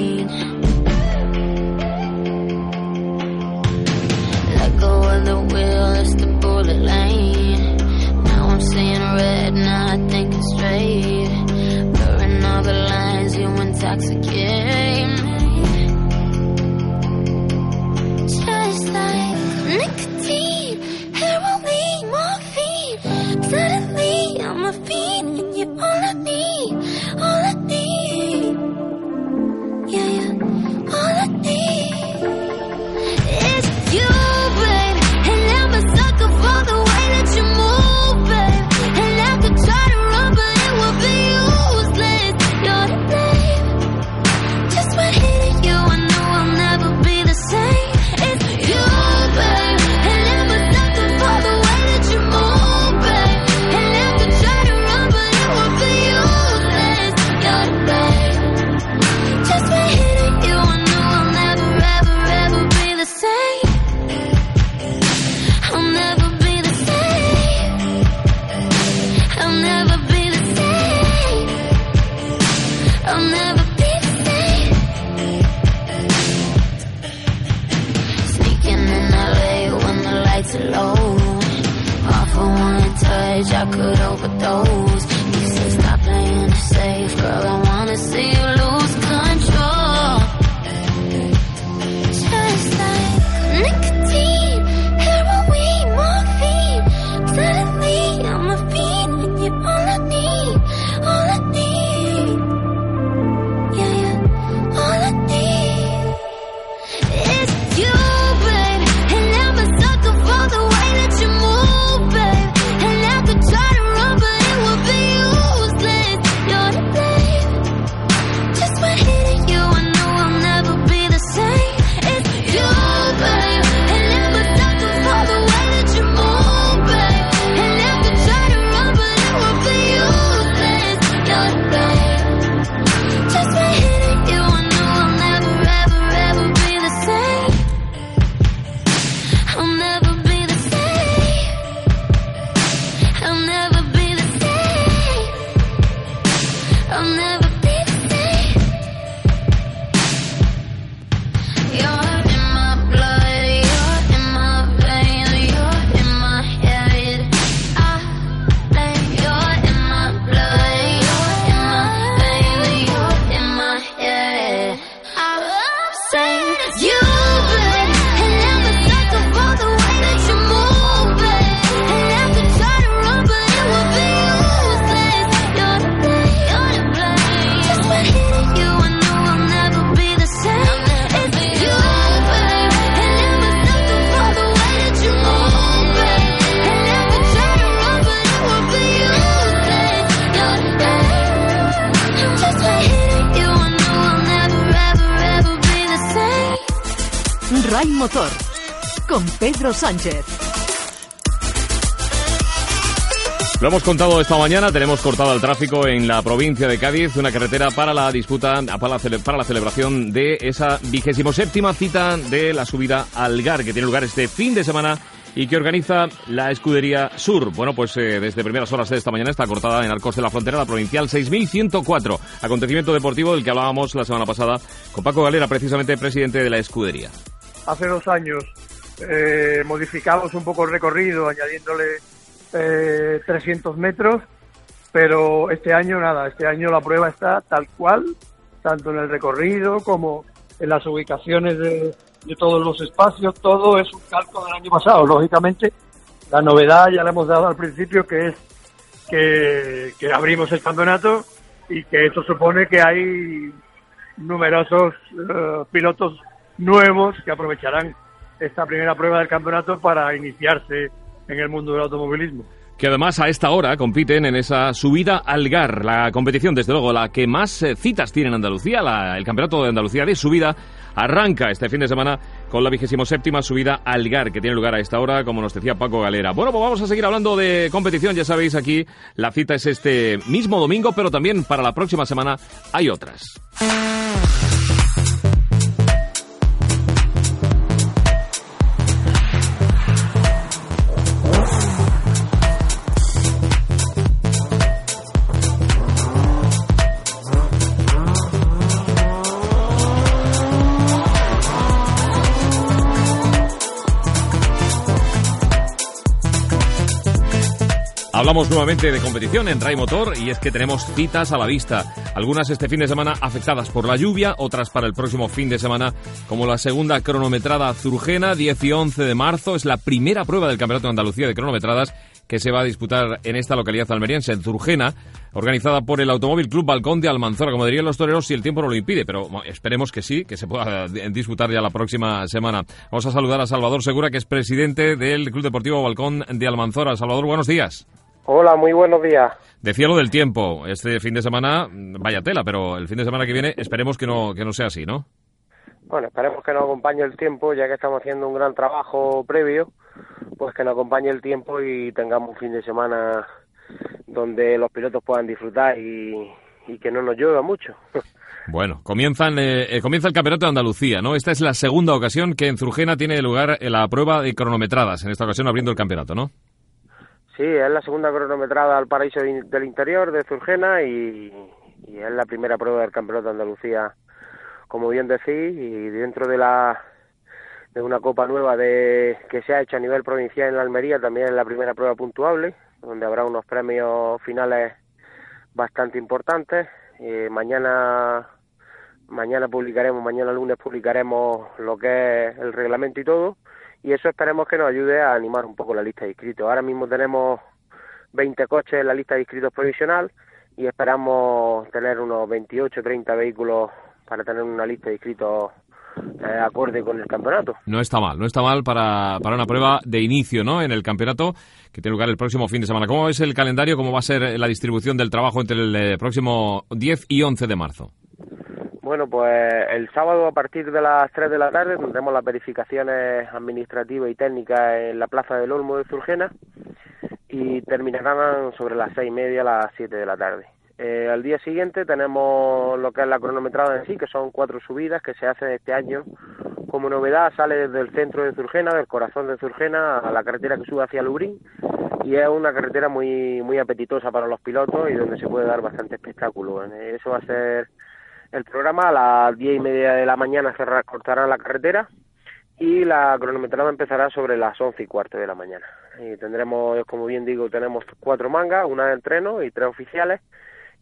red, not thinking straight. Blurring all the lines, you intoxicate Sánchez. Lo hemos contado esta mañana, tenemos cortado el tráfico en la provincia de Cádiz, una carretera para la disputa, para la, para la celebración de esa vigésimo séptima cita de la subida al GAR, que tiene lugar este fin de semana y que organiza la Escudería Sur. Bueno, pues eh, desde primeras horas de esta mañana está cortada en Arcos de la Frontera la provincial 6104, acontecimiento deportivo del que hablábamos la semana pasada con Paco Galera, precisamente presidente de la Escudería. Hace dos años eh, modificamos un poco el recorrido añadiéndole eh, 300 metros, pero este año nada, este año la prueba está tal cual, tanto en el recorrido como en las ubicaciones de, todos los espacios, todo es un calco del año pasado. Lógicamente, la novedad ya le hemos dado al principio que es que, abrimos el campeonato y que eso supone que hay numerosos eh, pilotos nuevos que aprovecharán esta primera prueba del campeonato para iniciarse en el mundo del automovilismo que además a esta hora compiten en esa subida al GAR, la competición, desde luego, la que más eh, citas tiene en Andalucía, el Campeonato de Andalucía de subida, arranca este fin de semana con la vigésimo séptima subida al GAR, que tiene lugar a esta hora, como nos decía Paco Galera. Bueno, pues vamos a seguir hablando de competición, ya sabéis, aquí la cita es este mismo domingo, pero también para la próxima semana hay otras. Hablamos nuevamente de competición en Ray Motor y es que tenemos citas a la vista. Algunas este fin de semana afectadas por la lluvia, otras para el próximo fin de semana, como la segunda cronometrada Zurgena, 10 y 11 de marzo. Es la primera prueba del Campeonato de Andalucía de cronometradas que se va a disputar en esta localidad almeriense, en Zurgena, organizada por el Automóvil Club Balcón de Almanzora, como dirían los toreros, si el tiempo no lo impide, pero esperemos que sí, que se pueda disputar ya la próxima semana. Vamos a saludar a Salvador Segura, que es presidente del Club Deportivo Balcón de Almanzora. Salvador, buenos días. Hola, muy buenos días. Decía lo del tiempo. Este fin de semana, vaya tela, pero el fin de semana que viene esperemos que no, que no sea así, ¿no? Bueno, esperemos que nos acompañe el tiempo, ya que estamos haciendo un gran trabajo previo, pues que nos acompañe el tiempo y tengamos un fin de semana donde los pilotos puedan disfrutar y, que no nos llueva mucho. Bueno, comienzan, eh, eh, comienza el Campeonato de Andalucía, ¿no? Esta es la segunda ocasión que en Zurgena tiene lugar la prueba de cronometradas, en esta ocasión abriendo el campeonato, ¿no? Sí, es la segunda cronometrada al paraíso del interior de Zurgena y, es la primera prueba del Campeonato de Andalucía, como bien decís, y dentro de la de una copa nueva de que se ha hecho a nivel provincial en la Almería, también es la primera prueba puntuable, donde habrá unos premios finales bastante importantes. Eh, mañana mañana publicaremos, mañana lunes publicaremos lo que es el reglamento y todo y eso esperemos que nos ayude a animar un poco la lista de inscritos. Ahora mismo tenemos 20 coches en la lista de inscritos provisional y esperamos tener unos 28 30 vehículos para tener una lista de inscritos eh, acorde con el campeonato. No está mal, no está mal para, para una prueba de inicio ¿no? en el campeonato que tiene lugar el próximo fin de semana. ¿Cómo es el calendario? ¿Cómo va a ser la distribución del trabajo entre el eh, próximo 10 y 11 de marzo? Bueno, pues el sábado a partir de las 3 de la tarde tendremos las verificaciones administrativas y técnicas en la Plaza del Olmo de Zurgena y terminarán sobre las seis y media a las 7 de la tarde. Eh, al día siguiente tenemos lo que es la cronometrada en sí, que son cuatro subidas que se hacen este año. Como novedad sale desde el centro de Zurgena, del corazón de Zurgena, a la carretera que sube hacia Lubrín y es una carretera muy muy apetitosa para los pilotos y donde se puede dar bastante espectáculo. Eso va a ser el programa a las diez y media de la mañana se recortará la carretera y la cronometrada empezará sobre las once y cuarto de la mañana. Y tendremos, como bien digo, tenemos cuatro mangas, una de entreno y tres oficiales,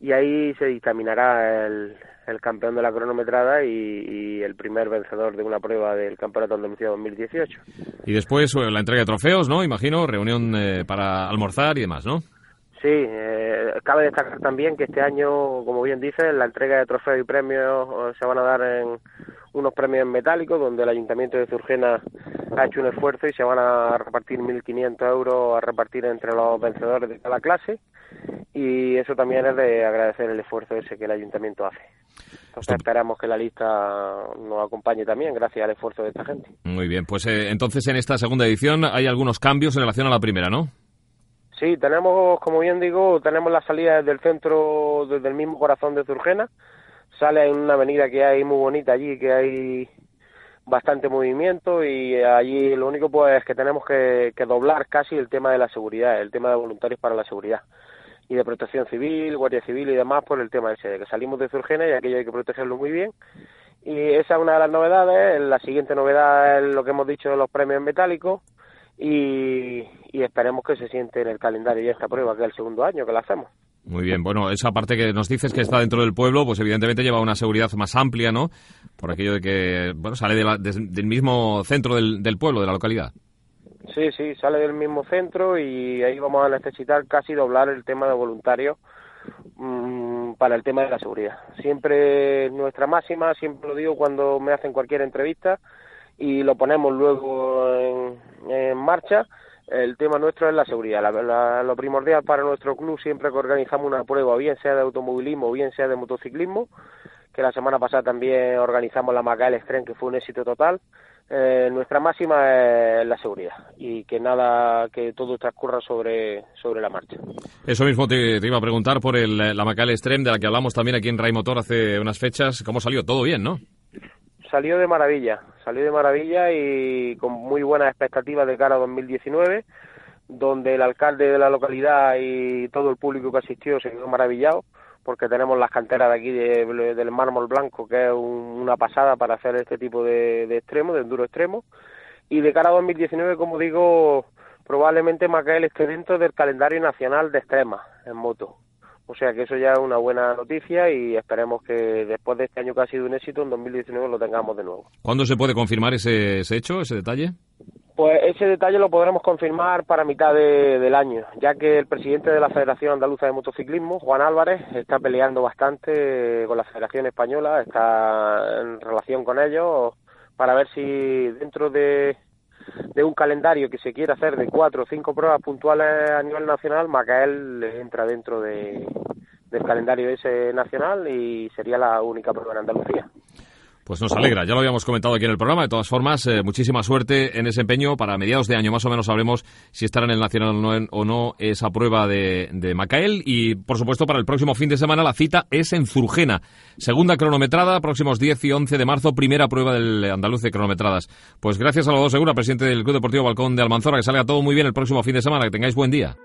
y ahí se dictaminará el, campeón de la cronometrada y, el primer vencedor de una prueba del Campeonato Andalucía 2018. Y después eh, la entrega de trofeos, ¿no? Imagino, reunión eh, para almorzar y demás, ¿no? Sí, eh, cabe destacar también que este año, como bien dice, la entrega de trofeos y premios eh, se van a dar en unos premios en metálico, donde el Ayuntamiento de Zurgena ha hecho un esfuerzo y se van a repartir 1.500 euros a repartir entre los vencedores de cada clase. Y eso también es de agradecer el esfuerzo ese que el Ayuntamiento hace. Entonces esperamos que la lista nos acompañe también gracias al esfuerzo de esta gente. Muy bien, pues eh, entonces en esta segunda edición hay algunos cambios en relación a la primera, ¿no? Sí, tenemos, como bien digo, tenemos la salida desde el centro, desde el mismo corazón de Zurgena. Sale en una avenida que hay muy bonita allí, que hay bastante movimiento y allí lo único pues es que tenemos que, doblar casi el tema de la seguridad, el tema de voluntarios para la seguridad y de protección civil, guardia civil y demás por el tema ese, de que salimos de Zurgena y aquello hay que protegerlo muy bien. Y esa es una de las novedades. La siguiente novedad es lo que hemos dicho de los premios metálicos y, esperemos que se siente en el calendario ya esta prueba, que es el segundo año que la hacemos. Muy bien, bueno, esa parte que nos dices que está dentro del pueblo, pues evidentemente lleva una seguridad más amplia, ¿no? Por aquello de que, bueno, sale del mismo centro del, pueblo, de la localidad. Sí, sí, sale del mismo centro y ahí vamos a necesitar casi doblar el tema de voluntarios mm, para el tema de la seguridad. Siempre nuestra máxima, siempre lo digo cuando me hacen cualquier entrevista y lo ponemos luego en, marcha. El tema nuestro es la seguridad. lo primordial para nuestro club siempre que organizamos una prueba, bien sea de automovilismo o bien sea de motociclismo, que la semana pasada también organizamos la Macael Extreme, que fue un éxito total. Eh, nuestra máxima es la seguridad y que nada, que todo transcurra sobre, sobre la marcha. Eso mismo te, iba a preguntar por el, la Macael Extreme, de la que hablamos también aquí en Ray Motor hace unas fechas. ¿Cómo salió? Todo bien, ¿no? Salió de maravilla, salió de maravilla y con muy buenas expectativas de cara a 2019, donde el alcalde de la localidad y todo el público que asistió se quedó maravillado porque tenemos las canteras de aquí del mármol blanco, que es una pasada para hacer este tipo de, de extremo, de enduro extremo. Y de cara a 2019, como digo, probablemente Macael esté dentro del calendario nacional de extremas en moto. O sea que eso ya es una buena noticia y esperemos que después de este año que ha sido un éxito, en 2019 lo tengamos de nuevo. ¿Cuándo se puede confirmar ese, ese hecho, ese detalle? Pues ese detalle lo podremos confirmar para mitad del año, ya que el presidente de la Federación Andaluza de Motociclismo, Juan Álvarez, está peleando bastante con la Federación Española, está en relación con ellos para ver si dentro de, un calendario que se quiere hacer de cuatro o cinco pruebas puntuales a nivel nacional, Macael entra dentro del calendario ese nacional y sería la única prueba en Andalucía. Pues nos alegra, ya lo habíamos comentado aquí en el programa. De todas formas, eh, muchísima suerte en ese empeño. Para mediados de año más o menos sabremos si estará en el Nacional o no esa prueba de, de, Macael. Y, por supuesto, para el próximo fin de semana la cita es en Zurgena. Segunda cronometrada, próximos 10 y 11 de marzo, primera prueba del andaluz de cronometradas. Pues gracias a los dos, Segura, presidente del Club Deportivo Balcón de Almanzora. Que salga todo muy bien el próximo fin de semana. Que tengáis buen día.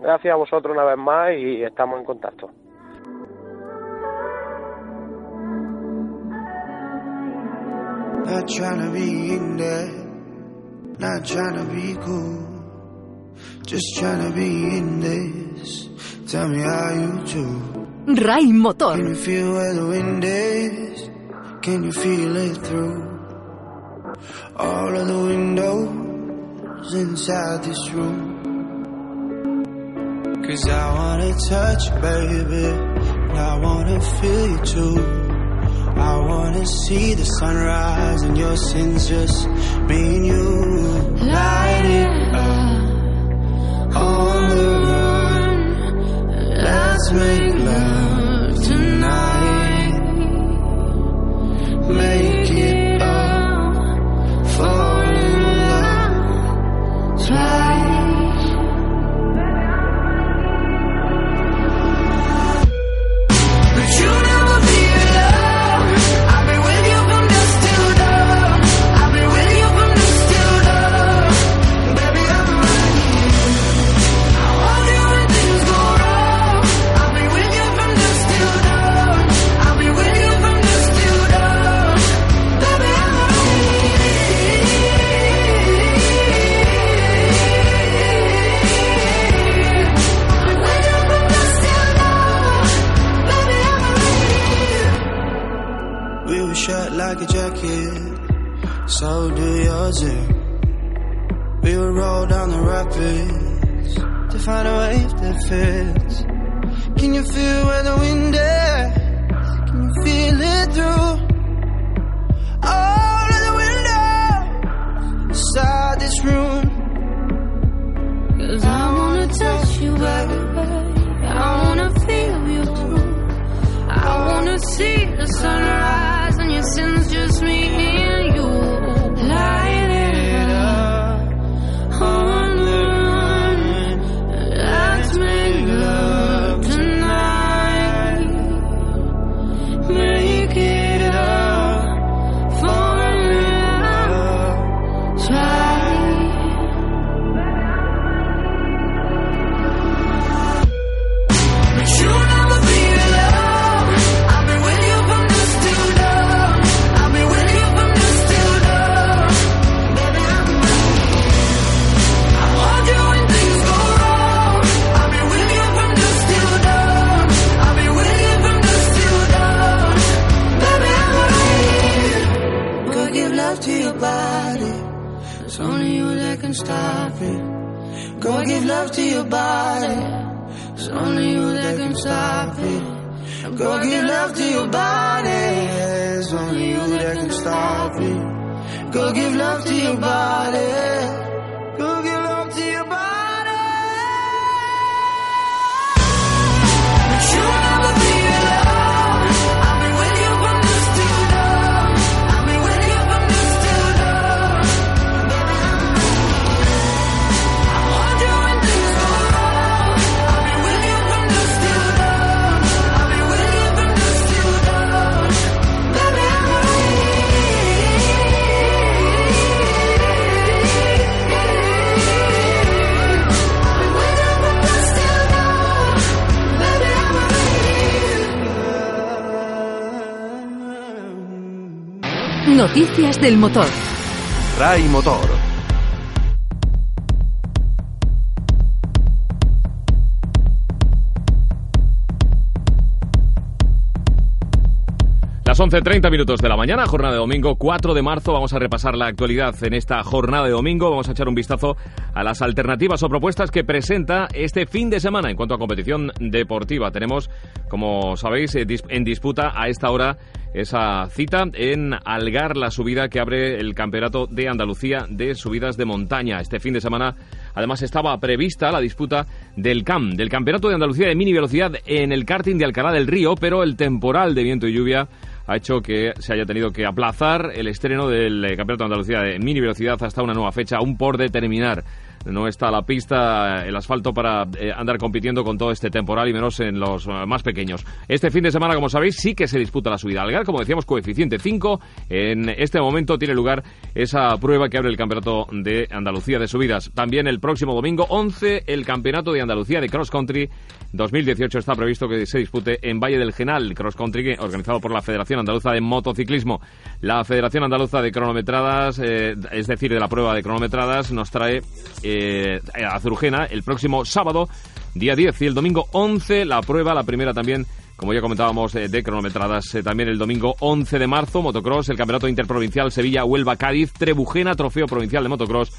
Gracias a vosotros una vez más y estamos en contacto. Not trying to be in there, not trying to be cool. Just trying to be in this. Tell me how you do. Ray Motor. Can you feel where the wind is? Can you feel it through all of the windows inside this room? Cause I wanna touch baby. And I wanna feel you too. I wanna see the sunrise and your sins just me and you. Light it up on the run. Let's make love tonight. Make it up, fall in love. Try. Noticias del motor. RAI Motor. Las 11.30 minutos de la mañana, jornada de domingo 4 de marzo. Vamos a repasar la actualidad en esta jornada de domingo. Vamos a echar un vistazo a las alternativas o propuestas que presenta este fin de semana en cuanto a competición deportiva. Tenemos, como sabéis, eh, en disputa a esta hora esa cita en Algar, la subida que abre el Campeonato de Andalucía de Subidas de Montaña. Este fin de semana, además, estaba prevista la disputa del CAM, del Campeonato de Andalucía de Mini Velocidad en el karting de Alcalá del Río, pero el temporal de viento y lluvia ha hecho que se haya tenido que aplazar el estreno del eh, Campeonato de Andalucía de mini velocidad hasta una nueva fecha, aún por determinar. No está la pista, el asfalto para eh, andar compitiendo con todo este temporal y menos en los eh, más pequeños. Este fin de semana, como sabéis, sí que se disputa la subida al Algar, como decíamos, coeficiente 5. En este momento tiene lugar esa prueba que abre el Campeonato de Andalucía de Subidas. También el próximo domingo 11, el Campeonato de Andalucía de Cross Country 2018 está previsto que se dispute en Valle del Genal, Cross Country, organizado por la Federación Andaluza de Motociclismo. La Federación Andaluza de Cronometradas, eh, es decir, de la prueba de cronometradas, nos trae eh, a Zurgena el próximo sábado, día 10, y el domingo 11, la prueba, la primera también como ya comentábamos, eh, de cronometradas. También el domingo 11 de marzo, motocross, el Campeonato Interprovincial Sevilla-Huelva-Cádiz, Trebujena, Trofeo Provincial de Motocross,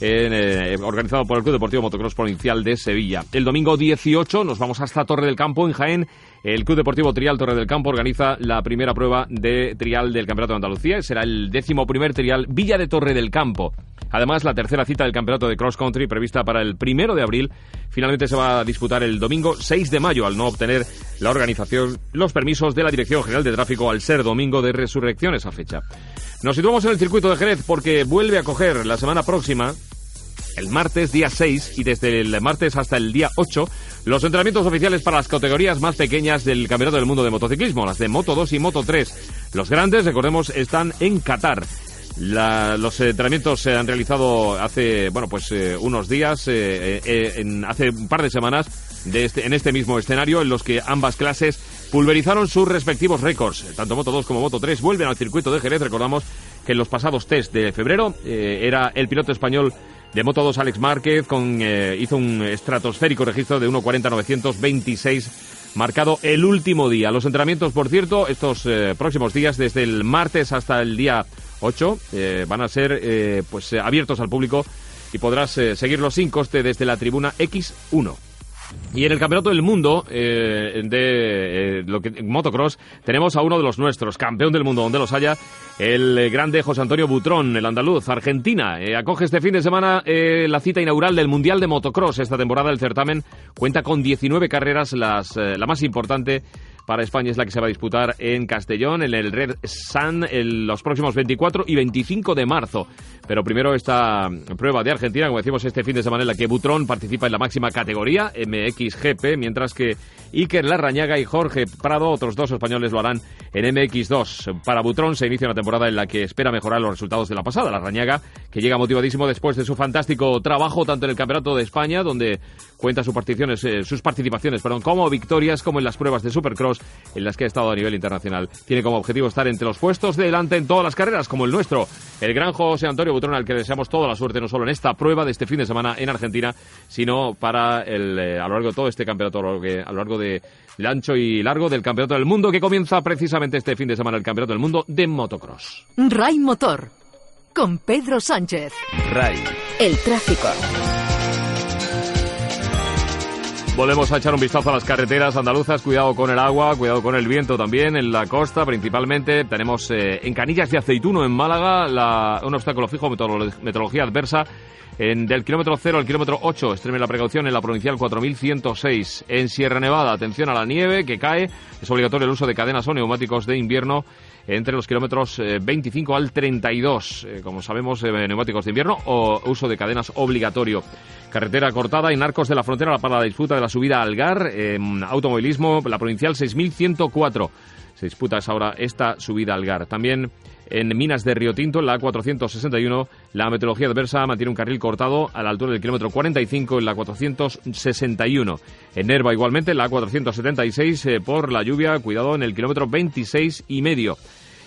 eh, organizado por el Club Deportivo Motocross Provincial de Sevilla. El domingo 18 nos vamos hasta Torre del Campo, en Jaén. El Club Deportivo Trial Torre del Campo organiza la primera prueba de trial del Campeonato de Andalucía. Será el décimo primer trial Villa de Torre del Campo. Además, la tercera cita del Campeonato de Cross Country prevista para el primero de abril finalmente se va a disputar el domingo 6 de mayo al no obtener la organización los permisos de la Dirección General de Tráfico al ser domingo de resurrección esa fecha. Nos situamos en el circuito de Jerez porque vuelve a coger la semana próxima el martes día 6 y desde el martes hasta el día 8 los entrenamientos oficiales para las categorías más pequeñas del Campeonato del Mundo de Motociclismo, las de Moto 2 y Moto 3. Los grandes, recordemos, están en Qatar. La- los entrenamientos se han realizado hace, bueno, pues eh, unos días, eh, eh, en- hace un par de semanas, de este- en este mismo escenario, en los que ambas clases pulverizaron sus respectivos récords. Tanto Moto 2 como Moto 3 vuelven al circuito de Jerez. Recordamos que en los pasados test de febrero eh, era el piloto español de Moto 2 Alex Márquez con, eh, hizo un estratosférico registro de 1.40.926 marcado el último día. Los entrenamientos, por cierto, estos eh, próximos días, desde el martes hasta el día 8, eh, van a ser pues abiertos al público y podrás seguirlos sin coste desde la tribuna X1. Y en el Campeonato del Mundo eh, de eh, motocross tenemos a uno de los nuestros, campeón del mundo donde los haya, el grande José Antonio Butrón, el andaluz, Argentina. Eh, acoge este fin de semana eh, la cita inaugural del Mundial de Motocross. Esta temporada el certamen cuenta con 19 carreras, las, la más importante para España es la que se va a disputar en Castellón, en el Red Sun, en los próximos 24 y 25 de marzo. Pero primero esta prueba de Argentina, como decimos este fin de semana, en la que Butrón participa en la máxima categoría, MXGP, mientras que Iker Larrañaga y Jorge Prado, otros dos españoles, lo harán en MX2. Para Butrón se inicia una temporada en la que espera mejorar los resultados de la pasada. Larrañaga, que llega motivadísimo después de su fantástico trabajo, tanto en el Campeonato de España, donde cuenta sus participaciones, eh, sus como victorias, como en las pruebas de Supercross, en las que ha estado a nivel internacional. Tiene como objetivo estar entre los puestos de delante en todas las carreras, como el nuestro. El gran José Antonio Butrón, al que deseamos toda la suerte, no solo en esta prueba de este fin de semana en Argentina, sino para el, eh, a lo largo de todo este campeonato, a lo largo, que- a lo largo de el ancho y largo del Campeonato del Mundo, que comienza precisamente este fin de semana el Campeonato del Mundo de Motocross. Ray Motor. con Pedro Sánchez. RAI. El tráfico. Volvemos a echar un vistazo a las carreteras andaluzas. Cuidado con el agua, cuidado con el viento también en la costa, principalmente. Tenemos eh, en Canillas de Aceituno, en Málaga, la- un obstáculo fijo, meteorolo- meteorología adversa. En, del kilómetro 0 al kilómetro 8, extreme la precaución en la provincial 4106. En Sierra Nevada, atención a la nieve que cae. Es obligatorio el uso de cadenas o neumáticos de invierno entre los kilómetros eh, 25 al 32. Eh, como sabemos, eh, neumáticos de invierno o uso de cadenas obligatorio. Carretera cortada en Arcos de la Frontera para la disputa de la subida al Gar. En automovilismo, la provincial 6104. Se disputa a esa hora esta subida al Gar. También en Minas de Río Tinto, en la A461, la meteorología adversa mantiene un carril cortado a la altura del kilómetro 45 en la 461. En Nerva igualmente, en la A476 eh, por la lluvia, cuidado en el kilómetro 26 y medio.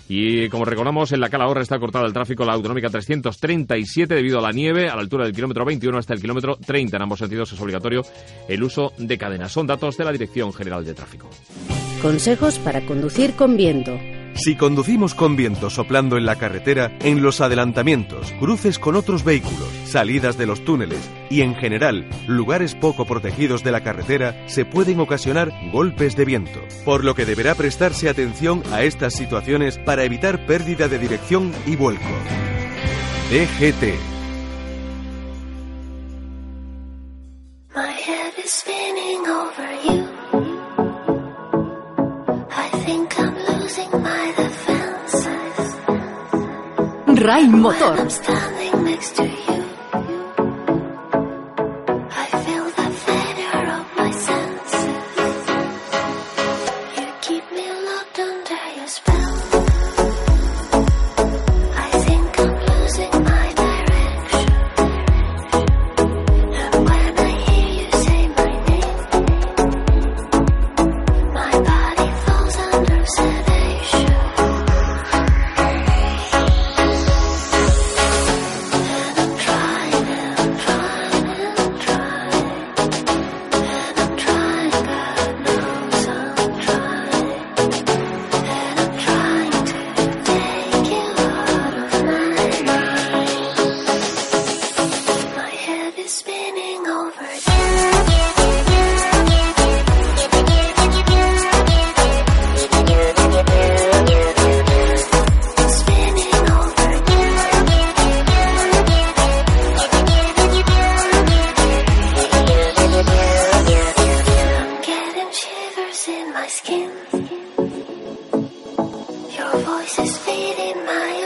Y como recordamos, en la Calahorra está cortada el tráfico la autonómica 337 debido a la nieve a la altura del kilómetro 21 hasta el kilómetro 30. En ambos sentidos es obligatorio el uso de cadenas. Son datos de la Dirección General de Tráfico. Consejos para conducir con viento. Si conducimos con viento soplando en la carretera, en los adelantamientos, cruces con otros vehículos, salidas de los túneles y en general lugares poco protegidos de la carretera, se pueden ocasionar golpes de viento, por lo que deberá prestarse atención a estas situaciones para evitar pérdida de dirección y vuelco. DGT spinning over RAI Motor.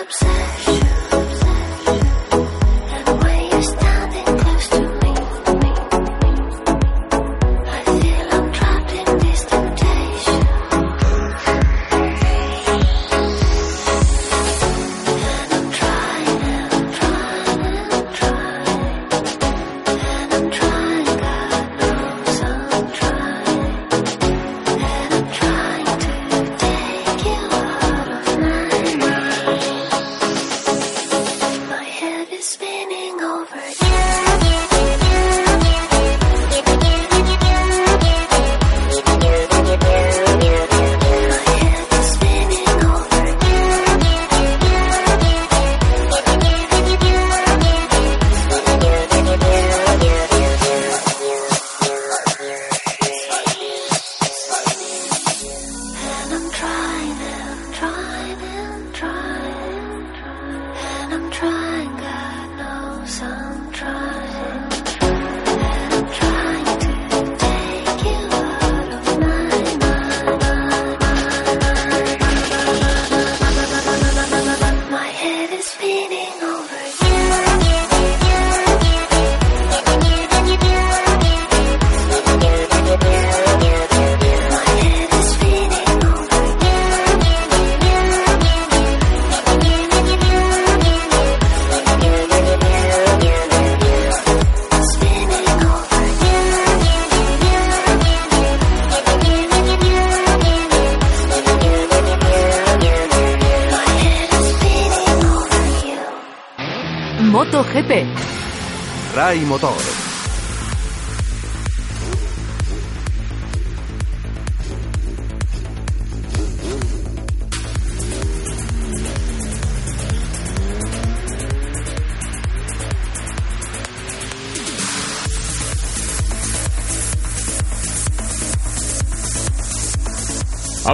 upset.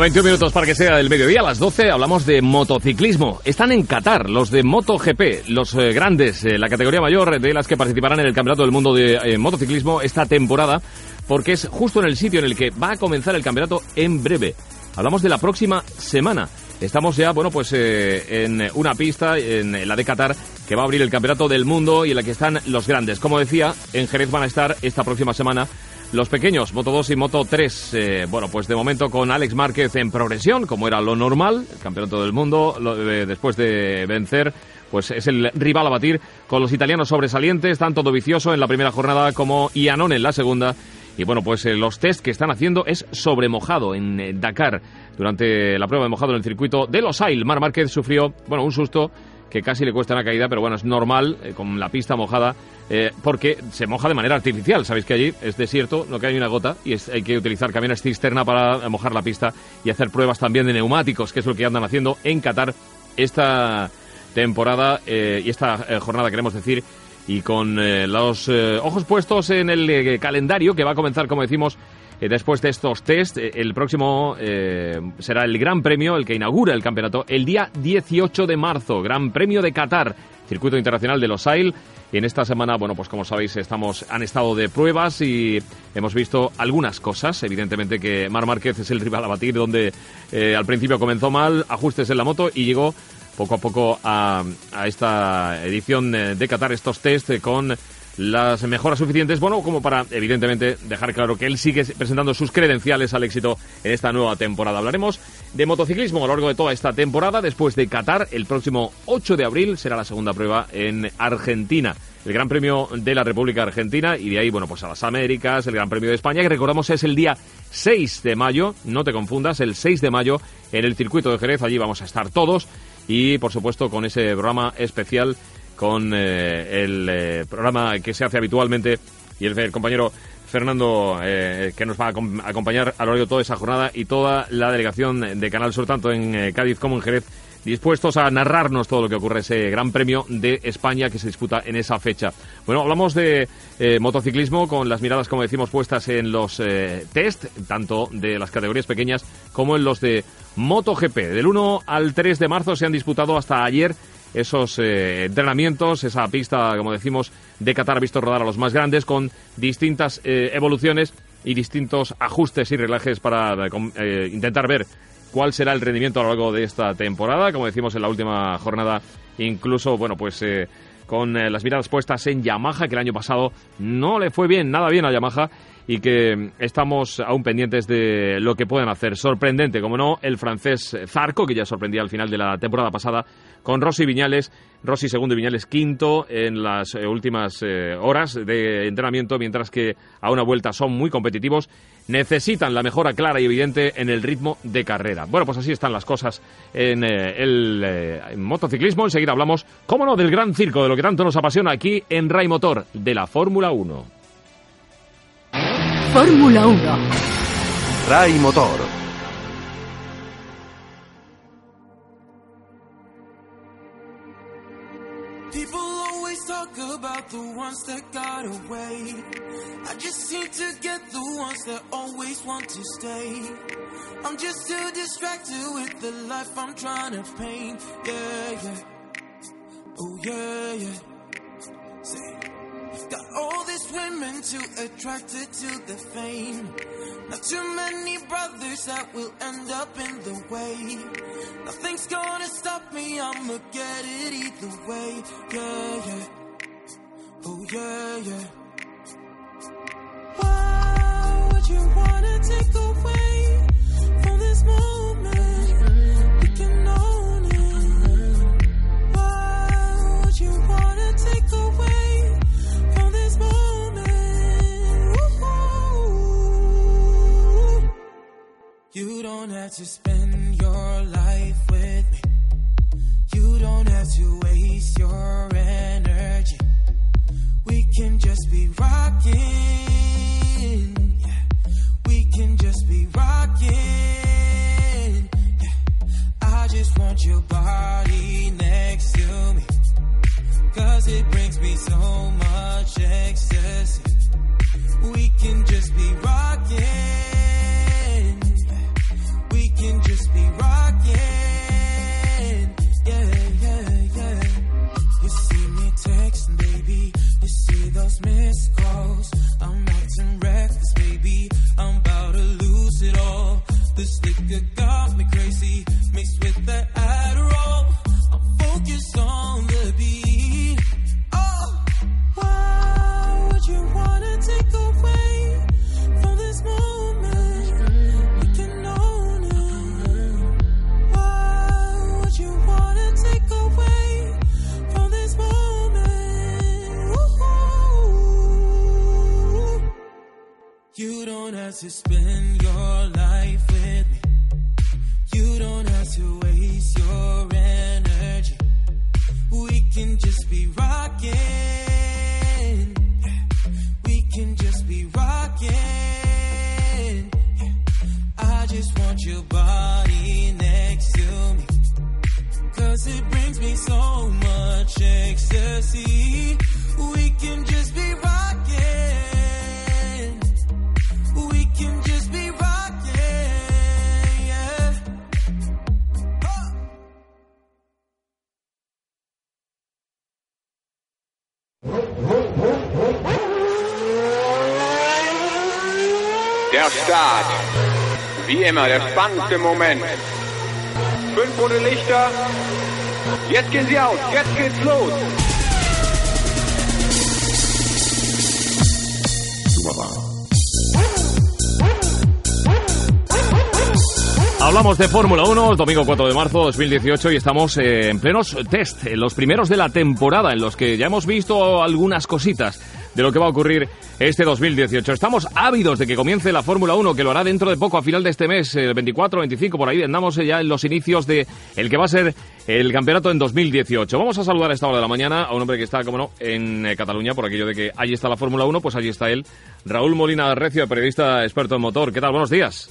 21 minutos para que sea el mediodía, a las 12 hablamos de motociclismo. Están en Qatar los de MotoGP, los eh, grandes, eh, la categoría mayor de las que participarán en el Campeonato del Mundo de eh, Motociclismo esta temporada, porque es justo en el sitio en el que va a comenzar el campeonato en breve. Hablamos de la próxima semana. Estamos ya, bueno, pues eh, en una pista, en la de Qatar, que va a abrir el Campeonato del Mundo y en la que están los grandes. Como decía, en Jerez van a estar esta próxima semana los pequeños, Moto 2 y Moto 3. Eh, bueno, pues de momento con Alex Márquez en progresión, como era lo normal, el Campeonato del Mundo, eh, después de vencer. Pues es el rival a batir con los italianos sobresalientes, tanto Dovizioso en la primera jornada como Iannone en la segunda. Y bueno, pues eh, los test que están haciendo es sobre mojado en eh, Dakar. Durante la prueba de mojado en el circuito de Los Ailes, Mar Márquez sufrió, bueno, un susto que casi le cuesta una caída, pero bueno, es normal eh, con la pista mojada, eh, porque se moja de manera artificial. Sabéis que allí es desierto, no cae ni una gota, y hay que utilizar camiones cisterna para mojar la pista y hacer pruebas también de neumáticos, que es lo que andan haciendo en Qatar esta temporada eh, y esta jornada, queremos decir, y con los ojos puestos en el calendario que va a comenzar, como decimos, después de estos test. Eh, el próximo eh, será el Gran Premio, el que inaugura el campeonato, el día 18 de marzo, Gran Premio de Qatar, Circuito Internacional de Los Ailes. Y en esta semana, bueno, pues como sabéis, estamos, han estado de pruebas y hemos visto algunas cosas. Evidentemente que Mar Márquez es el rival a batir, donde eh, al principio comenzó mal, ajustes en la moto y llegó poco a poco a, a esta edición eh, de Qatar, estos test eh, con las mejoras suficientes, bueno, como para, evidentemente, dejar claro que él sigue presentando sus credenciales al éxito en esta nueva temporada. Hablaremos de motociclismo a lo largo de toda esta temporada. Después de Qatar, el próximo 8 de abril será la segunda prueba en Argentina. El Gran Premio de la República Argentina y de ahí, bueno, pues a las Américas, el Gran Premio de España, que recordamos es el día 6 de mayo, no te confundas, el 6 de mayo en el circuito de Jerez, allí vamos a estar todos y, por supuesto, con ese programa especial con eh, el eh, programa que se hace habitualmente y el, el compañero Fernando eh, que nos va a acom- acompañar a lo largo de toda esa jornada y toda la delegación de Canal Sur, tanto en eh, Cádiz como en Jerez, dispuestos a narrarnos todo lo que ocurre ese Gran Premio de España que se disputa en esa fecha. Bueno, hablamos de eh, motociclismo con las miradas, como decimos, puestas en los eh, test, tanto de las categorías pequeñas como en los de MotoGP. Del 1 al 3 de marzo se han disputado hasta ayer esos eh, entrenamientos, esa pista, como decimos, de Qatar ha visto rodar a los más grandes con distintas eh, evoluciones y distintos ajustes y relajes para eh, intentar ver cuál será el rendimiento a lo largo de esta temporada. Como decimos en la última jornada, incluso, bueno, pues con las miradas puestas en Yamaha, que el año pasado no le fue bien, nada bien a Yamaha, y que mm, estamos aún pendientes de lo que pueden hacer. Sorprendente, como no, el francés Zarco, que ya sorprendía al final de la temporada pasada, con Rossi Viñales, Rossi segundo y Viñales quinto en las eh, últimas eh, horas de entrenamiento, mientras que a una vuelta son muy competitivos, necesitan la mejora clara y evidente en el ritmo de carrera. Bueno, pues así están las cosas en eh, el eh, en motociclismo. Enseguida hablamos, cómo no, del gran circo, de lo que tanto nos apasiona aquí en Ray Motor, de la Fórmula 1. Fórmula 1. Ray Motor. The ones that got away. I just seem to get the ones that always want to stay. I'm just too distracted with the life I'm trying to paint. Yeah, yeah. Oh, yeah, yeah. Say, got all these women too attracted to the fame. Not too many brothers that will end up in the way. Nothing's gonna stop me, I'ma get it either way. Yeah, yeah. Oh, yeah, yeah. Why would you wanna take away from this moment? Can own it. Why would you wanna take away from this moment? You don't have to spend Start. Wie immer, der spannendste Moment. Fünf rote Lichter. Jetzt gehen sie aus. Jetzt geht's los. Hablamos de Fórmula 1, domingo 4 de marzo de 2018 y estamos eh, en plenos test, en los primeros de la temporada, en los que ya hemos visto algunas cositas de lo que va a ocurrir este 2018. Estamos ávidos de que comience la Fórmula 1, que lo hará dentro de poco, a final de este mes, el 24, 25, por ahí andamos ya en los inicios de el que va a ser el campeonato en 2018. Vamos a saludar a esta hora de la mañana a un hombre que está, como no, en eh, Cataluña, por aquello de que allí está la Fórmula 1, pues allí está él, Raúl Molina Recio, periodista experto en motor. ¿Qué tal? Buenos días.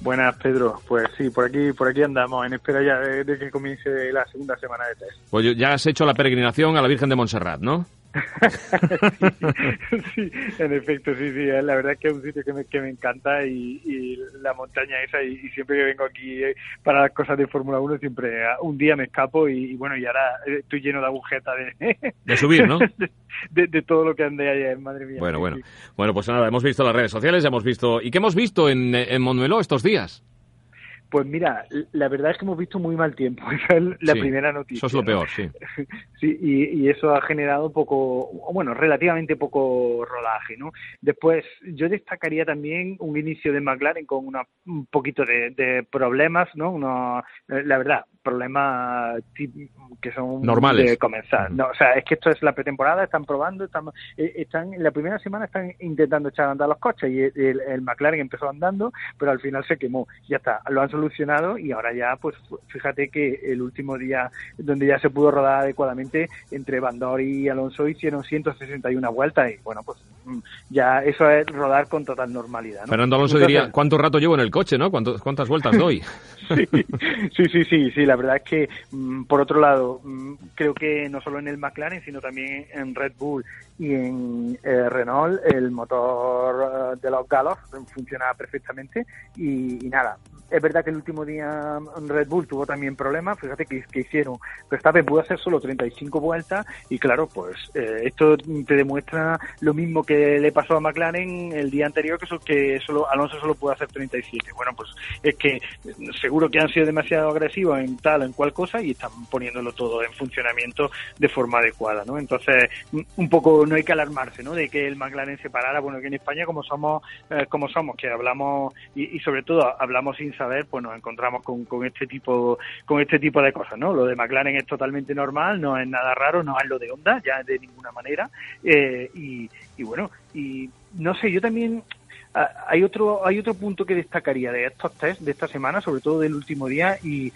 Buenas, Pedro. Pues sí, por aquí, por aquí andamos, en espera ya de, de que comience la segunda semana de test. Pues ya has hecho la peregrinación a la Virgen de Montserrat, ¿no? sí, en efecto, sí, sí. La verdad es que es un sitio que me, que me encanta y, y la montaña esa y, y siempre que vengo aquí eh, para las cosas de Fórmula 1 siempre eh, un día me escapo y, y bueno, y ahora eh, estoy lleno de agujetas de... De subir, ¿no? de, de- de todo lo que andé ayer, madre mía. Bueno, bueno. sí. Bueno, pues nada, hemos visto las redes sociales, hemos visto... ¿Y qué hemos visto en, en estos días? Pues mira, la verdad es que hemos visto muy mal tiempo. Esa es la Sí, primera noticia. Eso es lo peor, sí. Sí, y, y eso ha generado poco, bueno, relativamente poco rodaje, ¿no? Después, yo destacaría también un inicio de McLaren con una, un poquito de, de problemas, ¿no? Unos, eh, la verdad, problemas que son Normales. de comenzar. No, o sea, es que esto es la pretemporada, están probando, están, eh, están en la primera semana están intentando echar a andar los coches y el, el McLaren empezó andando, pero al final se quemó. Ya está, lo han solucionado y ahora ya, pues fíjate que el último día donde ya se pudo rodar adecuadamente entre Bandor y Alonso hicieron 161 vueltas y bueno, pues mm, ya eso es rodar con total normalidad. ¿no? Fernando Alonso Entonces, diría, ¿cuánto rato llevo en el coche, no? ¿Cuánto- ¿Cuántas vueltas doy? sí, sí, sí, sí, la verdad es que mm, por otro lado, mm, creo que no solo en el McLaren, sino también en Red Bull y en eh, Renault, el motor eh, de los galos funciona perfectamente y, y nada. Es verdad que el último día mm, Red Bull tuvo también problemas, fíjate que, que hicieron, Verstappen pudo hacer solo 35 vueltas y claro, pues eh, esto te demuestra lo mismo que le pasó a McLaren el día anterior, que, so- que solo Alonso solo pudo hacer 37. Bueno, pues es que seguro que han sido demasiado agresivos en tal o en cual cosa y están poniéndolo todo en funcionamiento de forma adecuada, ¿no? Entonces, un- un poco no hay que alarmarse, ¿no? De que el McLaren se parara, bueno, que en España como somos, eh, como somos, que hablamos y, y sobre todo hablamos sin saber, pues nos encontramos con, con este tipo, con este tipo de cosas, ¿no? Lo de McLaren es totalmente normal, no es nada raro, no es lo de Honda, ya de ninguna manera, eh, y, y bueno, y no sé, yo también hay otro hay otro punto que destacaría de estos test de esta semana, sobre todo del último día, y,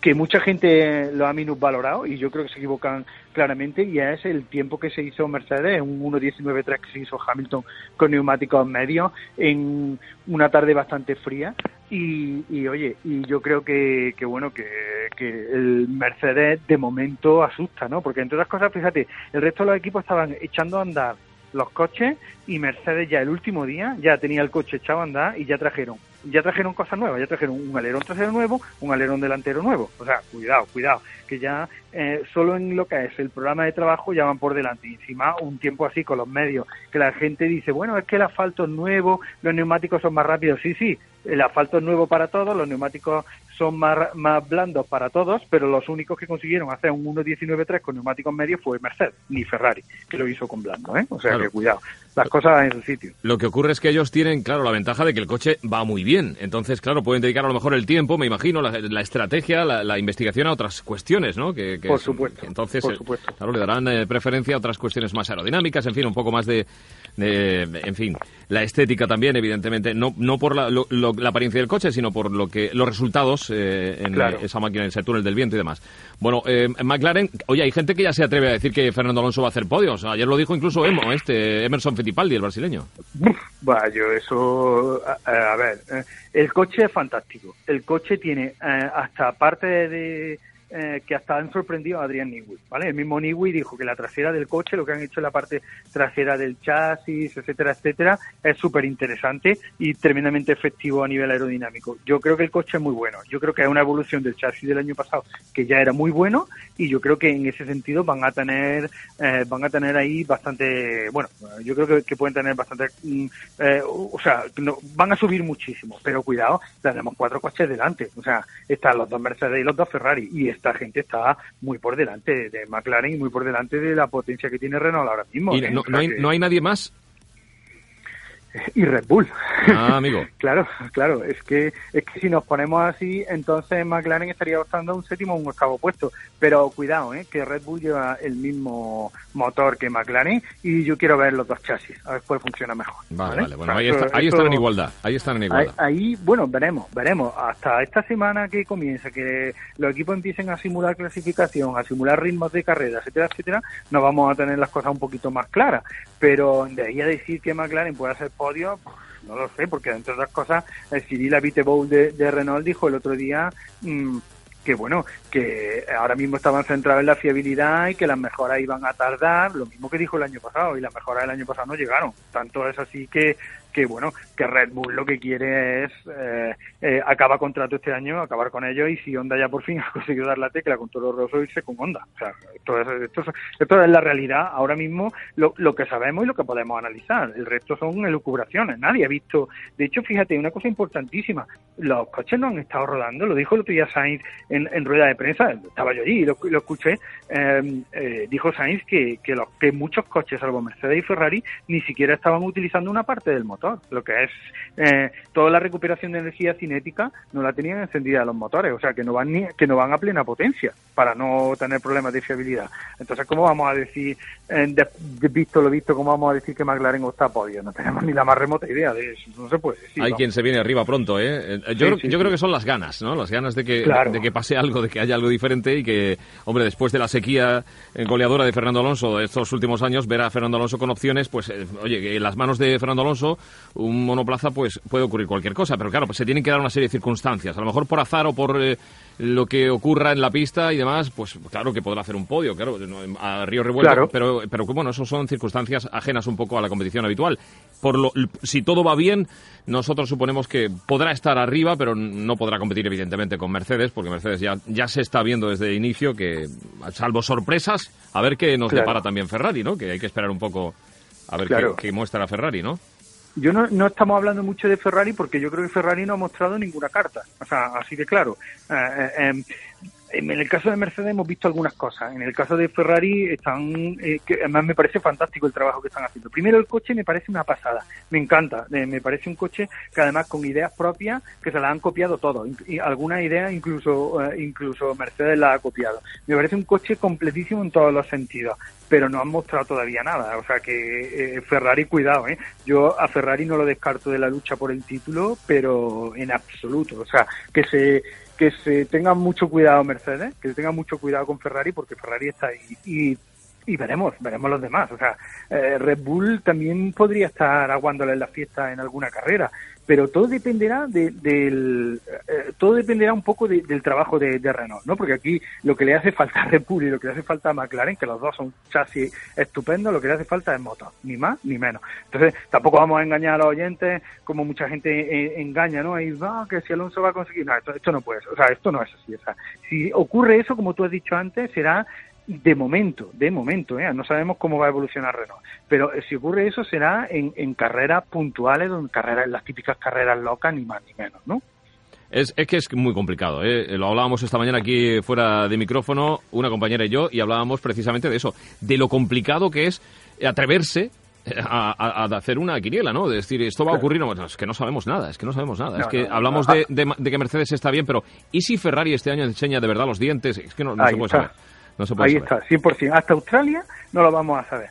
que mucha gente lo ha minusvalorado, y yo creo que se equivocan claramente, y es el tiempo que se hizo Mercedes, un 1.19.3 que se hizo Hamilton con neumáticos medios en una tarde bastante fría. Y, y, oye, y yo creo que, que bueno, que el Mercedes de momento asusta, ¿no? Porque entre otras cosas, fíjate, el resto de los equipos estaban echando a andar los coches y Mercedes ya el último día ya tenía el coche echado a andar y ya trajeron ya trajeron cosas nuevas, ya trajeron un alerón trasero nuevo, un alerón delantero nuevo. O sea, cuidado, cuidado, que ya eh, solo en lo que es el programa de trabajo ya van por delante. Y encima, un tiempo así con los medios, que la gente dice, bueno, es que el asfalto es nuevo, los neumáticos son más rápidos. Sí, sí, el asfalto es nuevo para todos, los neumáticos son más, más blandos para todos, pero los únicos que consiguieron hacer un 1.19.3 con neumáticos medios fue Mercedes, ni Ferrari, que lo hizo con blando, ¿eh? O sea Claro. que cuidado, las cosas en su sitio. Lo que ocurre es que ellos tienen, claro, la ventaja de que el coche va muy bien. Entonces, claro, pueden dedicar a lo mejor el tiempo, me imagino, la, la estrategia, la, la investigación a otras cuestiones, ¿no? Que, que Por es- supuesto, Entonces, por eh, supuesto. claro, le darán eh, preferencia a otras cuestiones más aerodinámicas, en fin, un poco más de, de- en fin, la estética también, evidentemente, no, no por la, lo- lo- la apariencia del coche, sino por lo que los resultados eh, en Claro. esa máquina, en ese túnel del viento y demás. Bueno, eh, McLaren, oye, hay gente que ya se atreve a decir que Fernando Alonso va a hacer podios. Ayer lo dijo incluso Emo, este Emerson Fittipaldi, el brasileño. Yo eso, a, a ver, eh, el coche es fantástico. El coche tiene eh, hasta parte de eh, que hasta han sorprendido a Adrián Newey, ¿vale? El mismo Newey dijo que la trasera del coche, lo que han hecho en la parte trasera del chasis, etcétera, etcétera, es súper interesante y tremendamente efectivo a nivel aerodinámico. Yo creo que el coche es muy bueno. Yo creo que es una evolución del chasis del año pasado que ya era muy bueno y yo creo que en ese sentido van a tener eh, van a tener ahí bastante bueno yo creo que, pueden tener bastante mm, eh, o sea van a subir muchísimo pero cuidado tenemos cuatro coches delante o sea están los dos Mercedes y los dos Ferrari y esta gente está muy por delante de McLaren y muy por delante de la potencia que tiene Renault ahora mismo Y ¿eh? hay, no hay nadie más. Y Red Bull Ah, amigo. Claro, claro, es que es que si nos ponemos así, entonces McLaren estaría optando un séptimo o un octavo puesto. Pero cuidado, ¿eh? que Red Bull lleva el mismo motor que McLaren y yo quiero ver los dos chasis, a ver cuál funciona mejor. Vale, ¿vale? vale. Bueno, O sea, ahí, están en igualdad. Ahí están en Ahí, igualdad. ahí, bueno, veremos, veremos. Hasta esta semana que comienza, que los equipos empiecen a simular clasificación, a simular ritmos de carrera, etcétera, etcétera, nos vamos a tener las cosas un poquito más claras. Pero de ahí a decir que McLaren puede hacer podio, no lo sé, porque entre otras cosas, el Cyril Abiteboul de, de Renault dijo el otro día mm, que bueno, que ahora mismo estaban centrados en la fiabilidad y que las mejoras iban a tardar, lo mismo que dijo el año pasado, y las mejoras del año pasado no llegaron. Tanto es así que, que bueno, que Red Bull lo que quiere es eh, eh, acaba contrato este año, acabar con ellos, y si Honda ya por fin ha conseguido dar la tecla con Toro Rosso, irse con Honda. O sea, esto es, esto es, esto es la realidad ahora misro lo, lo que sabemos y lo que podemos analizar. El resto son elucubraciones. Nadie ha visto. De hecho, fíjate, una cosa importantísima: los coches no han estado rodando. Lo dijo el otro día Sainz en, en rueda de prensa. Estaba yo allí y lo, lo escuché. eh, eh, dijo Sainz que, que, los, que muchos coches, salvo Mercedes y Ferrari, ni siquiera estaban utilizando una parte del motor. Lo que es eh, toda la recuperación de energía cinética no la tenían encendida los motores. O sea, que no van ni, que no van a plena potencia para no tener problemas de fiabilidad. Entonces, ¿cómo vamos a decir, eh, de, de visto lo visto, cómo vamos a decir que McLaren está a podio? No tenemos ni la más remota idea de eso. No se puede decir. Hay quien se viene arriba pronto, ¿eh? Eh, Yo, Sí, sí, yo sí. creo que son las ganas, ¿no? Las ganas de que, Claro. de que pase algo, de que haya algo diferente y que, hombre, después de la sequía eh, goleadora de Fernando Alonso de estos últimos años, ver a Fernando Alonso con opciones, pues, eh, oye, que en las manos de Fernando Alonso, un monoplaza, pues puede ocurrir cualquier cosa, pero claro, pues se tienen que dar una serie de circunstancias. A lo mejor por azar o por eh, lo que ocurra en la pista y demás, pues claro que podrá hacer un podio, claro, a río revuelto, Claro. pero, pero bueno, eso son circunstancias ajenas un poco a la competición habitual. Por lo, si todo va bien, nosotros suponemos que podrá estar arriba, pero no podrá competir evidentemente con Mercedes, porque Mercedes ya, ya se está viendo desde el inicio que, salvo sorpresas, a ver qué nos Claro. depara también Ferrari, ¿no? Que hay que esperar un poco a ver Claro. qué, qué muestra Ferrari, ¿no? Yo no, no estamos hablando mucho de Ferrari porque yo creo que Ferrari no ha mostrado ninguna carta. O sea, así de claro. Eh, eh, em, en el caso de Mercedes hemos visto algunas cosas. En el caso de Ferrari están, eh, que además me parece fantástico el trabajo que están haciendo. Primero el coche me parece una pasada, me encanta. Eh, me parece un coche que además con ideas propias que se las han copiado todo. Y algunas ideas incluso incluso Mercedes las ha copiado. Me parece un coche completísimo en todos los sentidos, pero no han mostrado todavía nada. O sea que eh, Ferrari cuidado, ¿eh? Yo a Ferrari no lo descarto de la lucha por el título, pero en absoluto. O sea que se que se tengan mucho cuidado Mercedes, que se tengan mucho cuidado con Ferrari porque Ferrari está ahí. Y y veremos, veremos los demás. O sea, eh, Red Bull también podría estar aguándole la fiesta en alguna carrera, pero todo dependerá de, del, eh, todo dependerá un poco de- del trabajo de, Renault, ¿no? Porque aquí lo que le hace falta a Red Bull y lo que le hace falta a McLaren, que los dos son chasis estupendos, lo que le hace falta es motor, ni más ni menos. Entonces, tampoco vamos a engañar a los oyentes como mucha gente eh, engaña, ¿no? Y va, que si Alonso va a conseguir, no, esto, esto no puede ser, o sea, esto no es así. O sea, si ocurre eso, como tú has dicho antes, será de momento, de momento, ¿eh? no sabemos cómo va a evolucionar Renault, pero eh, si ocurre eso será en, en carreras puntuales, en carreras, en las típicas carreras locas, ni más ni menos, ¿no? Es, es que es muy complicado. ¿eh? Lo hablábamos esta mañana aquí fuera de micrófono, una compañera y yo, y hablábamos precisamente de eso, de lo complicado que es atreverse eh, a, a- a hacer una quiniela, ¿no? De decir, esto va a ocurrir, no, es que no sabemos nada, es que no sabemos nada. No, es que no, hablamos Ah. de, de- de que Mercedes está bien, pero ¿y si Ferrari este año enseña de verdad los dientes? Es que no, se puede está. saber. No se puede Ahí saber. está, 100%. Hasta Australia no lo vamos a saber.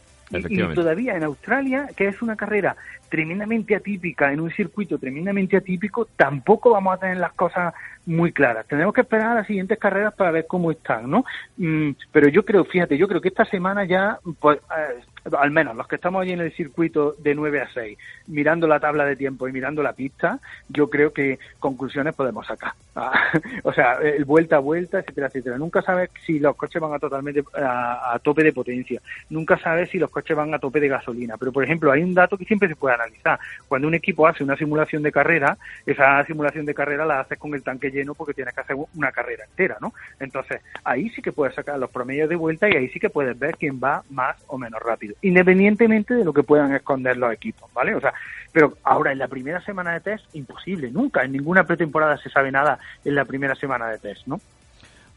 Y- todavía en Australia, que es una carrera tremendamente atípica, en un circuito tremendamente atípico, tampoco vamos a tener las cosas muy claras. Tenemos que esperar a las siguientes carreras para ver cómo están, ¿no? Mm, pero yo creo, fíjate, yo creo que esta semana ya, pues, eh, al menos los que estamos allí en el circuito de 9 a 6, mirando la tabla de tiempo y mirando la pista, yo creo que conclusiones podemos sacar. Ah, o sea, el vuelta a vuelta, etcétera, etcétera. Nunca sabes si los coches van a totalmente a, a tope de potencia. Nunca sabes si los coches van a tope de gasolina. Pero, por ejemplo, hay un dato que siempre se puede analizar. Cuando un equipo hace una simulación de carrera, esa simulación de carrera la haces con el tanque lleno porque tienes que hacer una carrera entera, ¿no? Entonces, ahí sí que puedes sacar los promedios de vuelta y ahí sí que puedes ver quién va más o menos rápido, independientemente de lo que puedan esconder los equipos, ¿vale? O sea, pero ahora en la primera semana de test, imposible, nunca, en ninguna pretemporada se sabe nada en la primera semana de test, ¿no?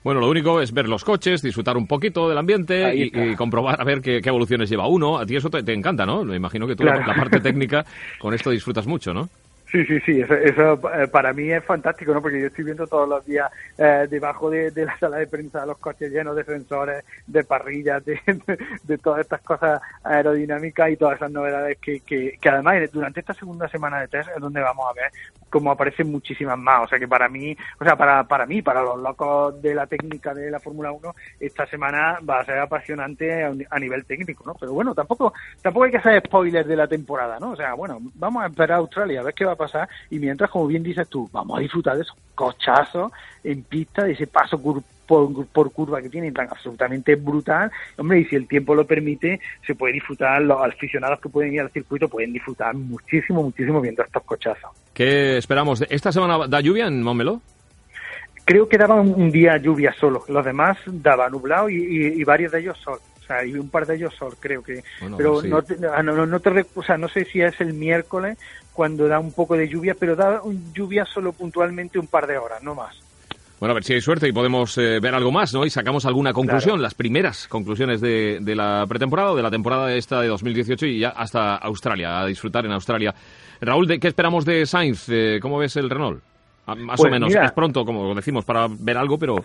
Bueno, lo único es ver los coches, disfrutar un poquito del ambiente y, comprobar a ver qué, qué evoluciones lleva uno. A ti eso te, te encanta, ¿no? Me imagino que tú Claro. la, la parte técnica con esto disfrutas mucho, ¿no? Sí, sí, sí, eso, eso, eh, para mí es fantástico, ¿no? Porque yo estoy viendo todos los días eh, debajo de, de la sala de prensa los coches llenos de sensores, de parrillas, de, de, todas estas cosas aerodinámicas y todas esas novedades que, que, que además durante esta segunda semana de test es donde vamos a ver cómo aparecen muchísimas más. O sea que para mí, o sea, para, para mí, para los locos de la técnica de la Fórmula 1, esta semana va a ser apasionante a, a nivel técnico, ¿no? Pero bueno, tampoco, tampoco hay que hacer spoilers de la temporada, ¿no? O sea, bueno, vamos a esperar a Australia a ver qué va a pasar y mientras, como bien dices tú, vamos a disfrutar de esos cochazos en pista, de ese paso por, por curva que tienen tan absolutamente brutal. Hombre, y si el tiempo lo permite, se puede disfrutar, los aficionados que pueden ir al circuito pueden disfrutar muchísimo, muchísimo viendo estos cochazos. ¿Qué esperamos? ¿Esta semana da lluvia en Montmeló? Creo que daba un, día lluvia solo, los demás daba nublado y, y- y varios de ellos sol. O sea, y un par de ellos sol, creo que. Bueno, pero sí. no, te- ah, no, no, no te o sea, no sé si es el miércoles cuando da un poco de lluvia, pero da lluvia solo puntualmente un par de horas, no más. Bueno, a ver si hay suerte y podemos eh, ver algo más, ¿no? Y sacamos alguna conclusión, las primeras conclusiones de, de la pretemporada o de la temporada esta de 2018 y ya hasta Australia, a disfrutar en Australia. Raúl, ¿de qué esperamos de Sainz? Eh, ¿Cómo ves el Renault? Ah, Más Pues o menos, mira- es pronto, como decimos, para ver algo, pero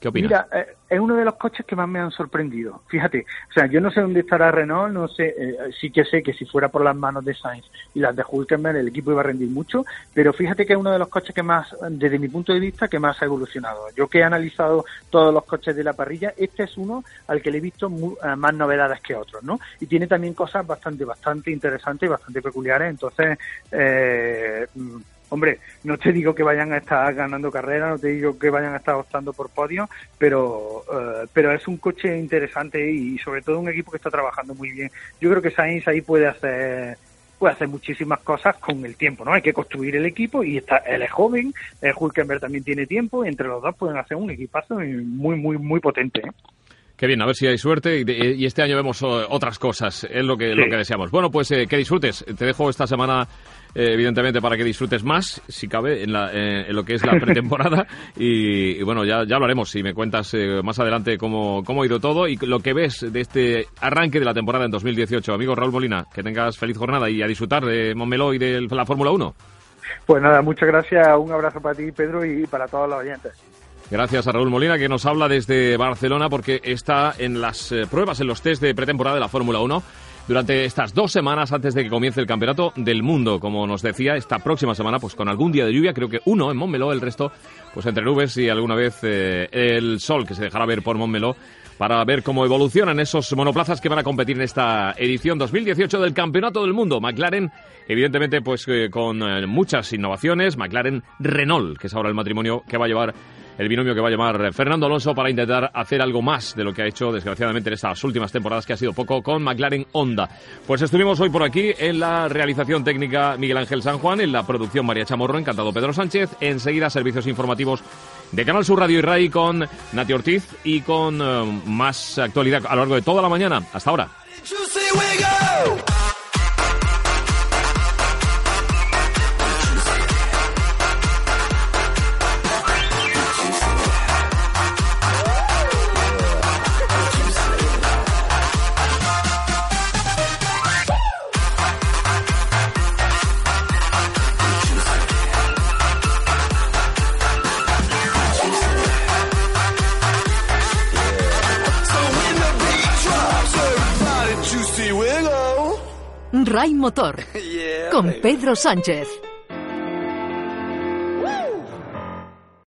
¿qué opinas? Mira, eh, es uno de los coches que más me han sorprendido. Fíjate, o sea, yo no sé dónde estará Renault, no sé, eh, sí que sé que si fuera por las manos de Sainz y las de Hulkenberg, el equipo iba a rendir mucho, pero fíjate que es uno de los coches que más, desde mi punto de vista, que más ha evolucionado. Yo que he analizado todos los coches de la parrilla, este es uno al que le he visto mu- eh, más novedades que otros, ¿no? Y tiene también cosas bastante, bastante interesantes y bastante peculiares, entonces, eh, Hombre, no te digo que vayan a estar ganando carreras, no te digo que vayan a estar optando por podio, pero, eh, pero es un coche interesante y sobre todo un equipo que está trabajando muy bien. Yo creo que Sainz ahí puede hacer puede hacer muchísimas cosas con el tiempo, ¿no? Hay que construir el equipo y está, él es joven, eh, Hulkenberg también tiene tiempo y entre los dos pueden hacer un equipazo muy, muy, muy potente, ¿eh? Qué bien, a ver si hay suerte y, este año vemos otras cosas, es lo que, Sí. lo que deseamos. Bueno, pues eh, que disfrutes. Te dejo esta semana, eh, evidentemente, para que disfrutes más, si cabe, en, la- eh, en lo que es la pretemporada. y, y bueno, ya, ya hablaremos si me cuentas eh, más adelante cómo, cómo ha ido todo y lo que ves de este arranque de la temporada en 2018. Amigo Raúl Molina, que tengas feliz jornada y a disfrutar de Montmeló y de la Fórmula 1. Pues nada, muchas gracias, un abrazo para ti, Pedro, y para todos los oyentes. Gracias a Raúl Molina que nos habla desde Barcelona porque está en las pruebas, en los test de pretemporada de la Fórmula 1 durante estas dos semanas antes de que comience el Campeonato del Mundo. Como nos decía, esta próxima semana, pues con algún día de lluvia, creo que uno en Montmeló, el resto, pues entre nubes y alguna vez eh, el sol que se dejará ver por Montmeló para ver cómo evolucionan esos monoplazas que van a competir en esta edición 2018 del Campeonato del Mundo. McLaren, evidentemente, pues eh, con eh, muchas innovaciones. McLaren Renault, que es ahora el matrimonio que va a llevar el binomio que va a llamar Fernando Alonso para intentar hacer algo más de lo que ha hecho, desgraciadamente, en estas últimas temporadas, que ha sido poco con McLaren Honda. Pues estuvimos hoy por aquí en la realización técnica Miguel Ángel San Juan, en la producción María Chamorro, encantado Pedro Sánchez, enseguida servicios informativos de Canal Sur Radio y Ray con Nati Ortiz y con eh, más actualidad a lo largo de toda la mañana. Hasta ahora. Ray Motor. Con Pedro Sánchez.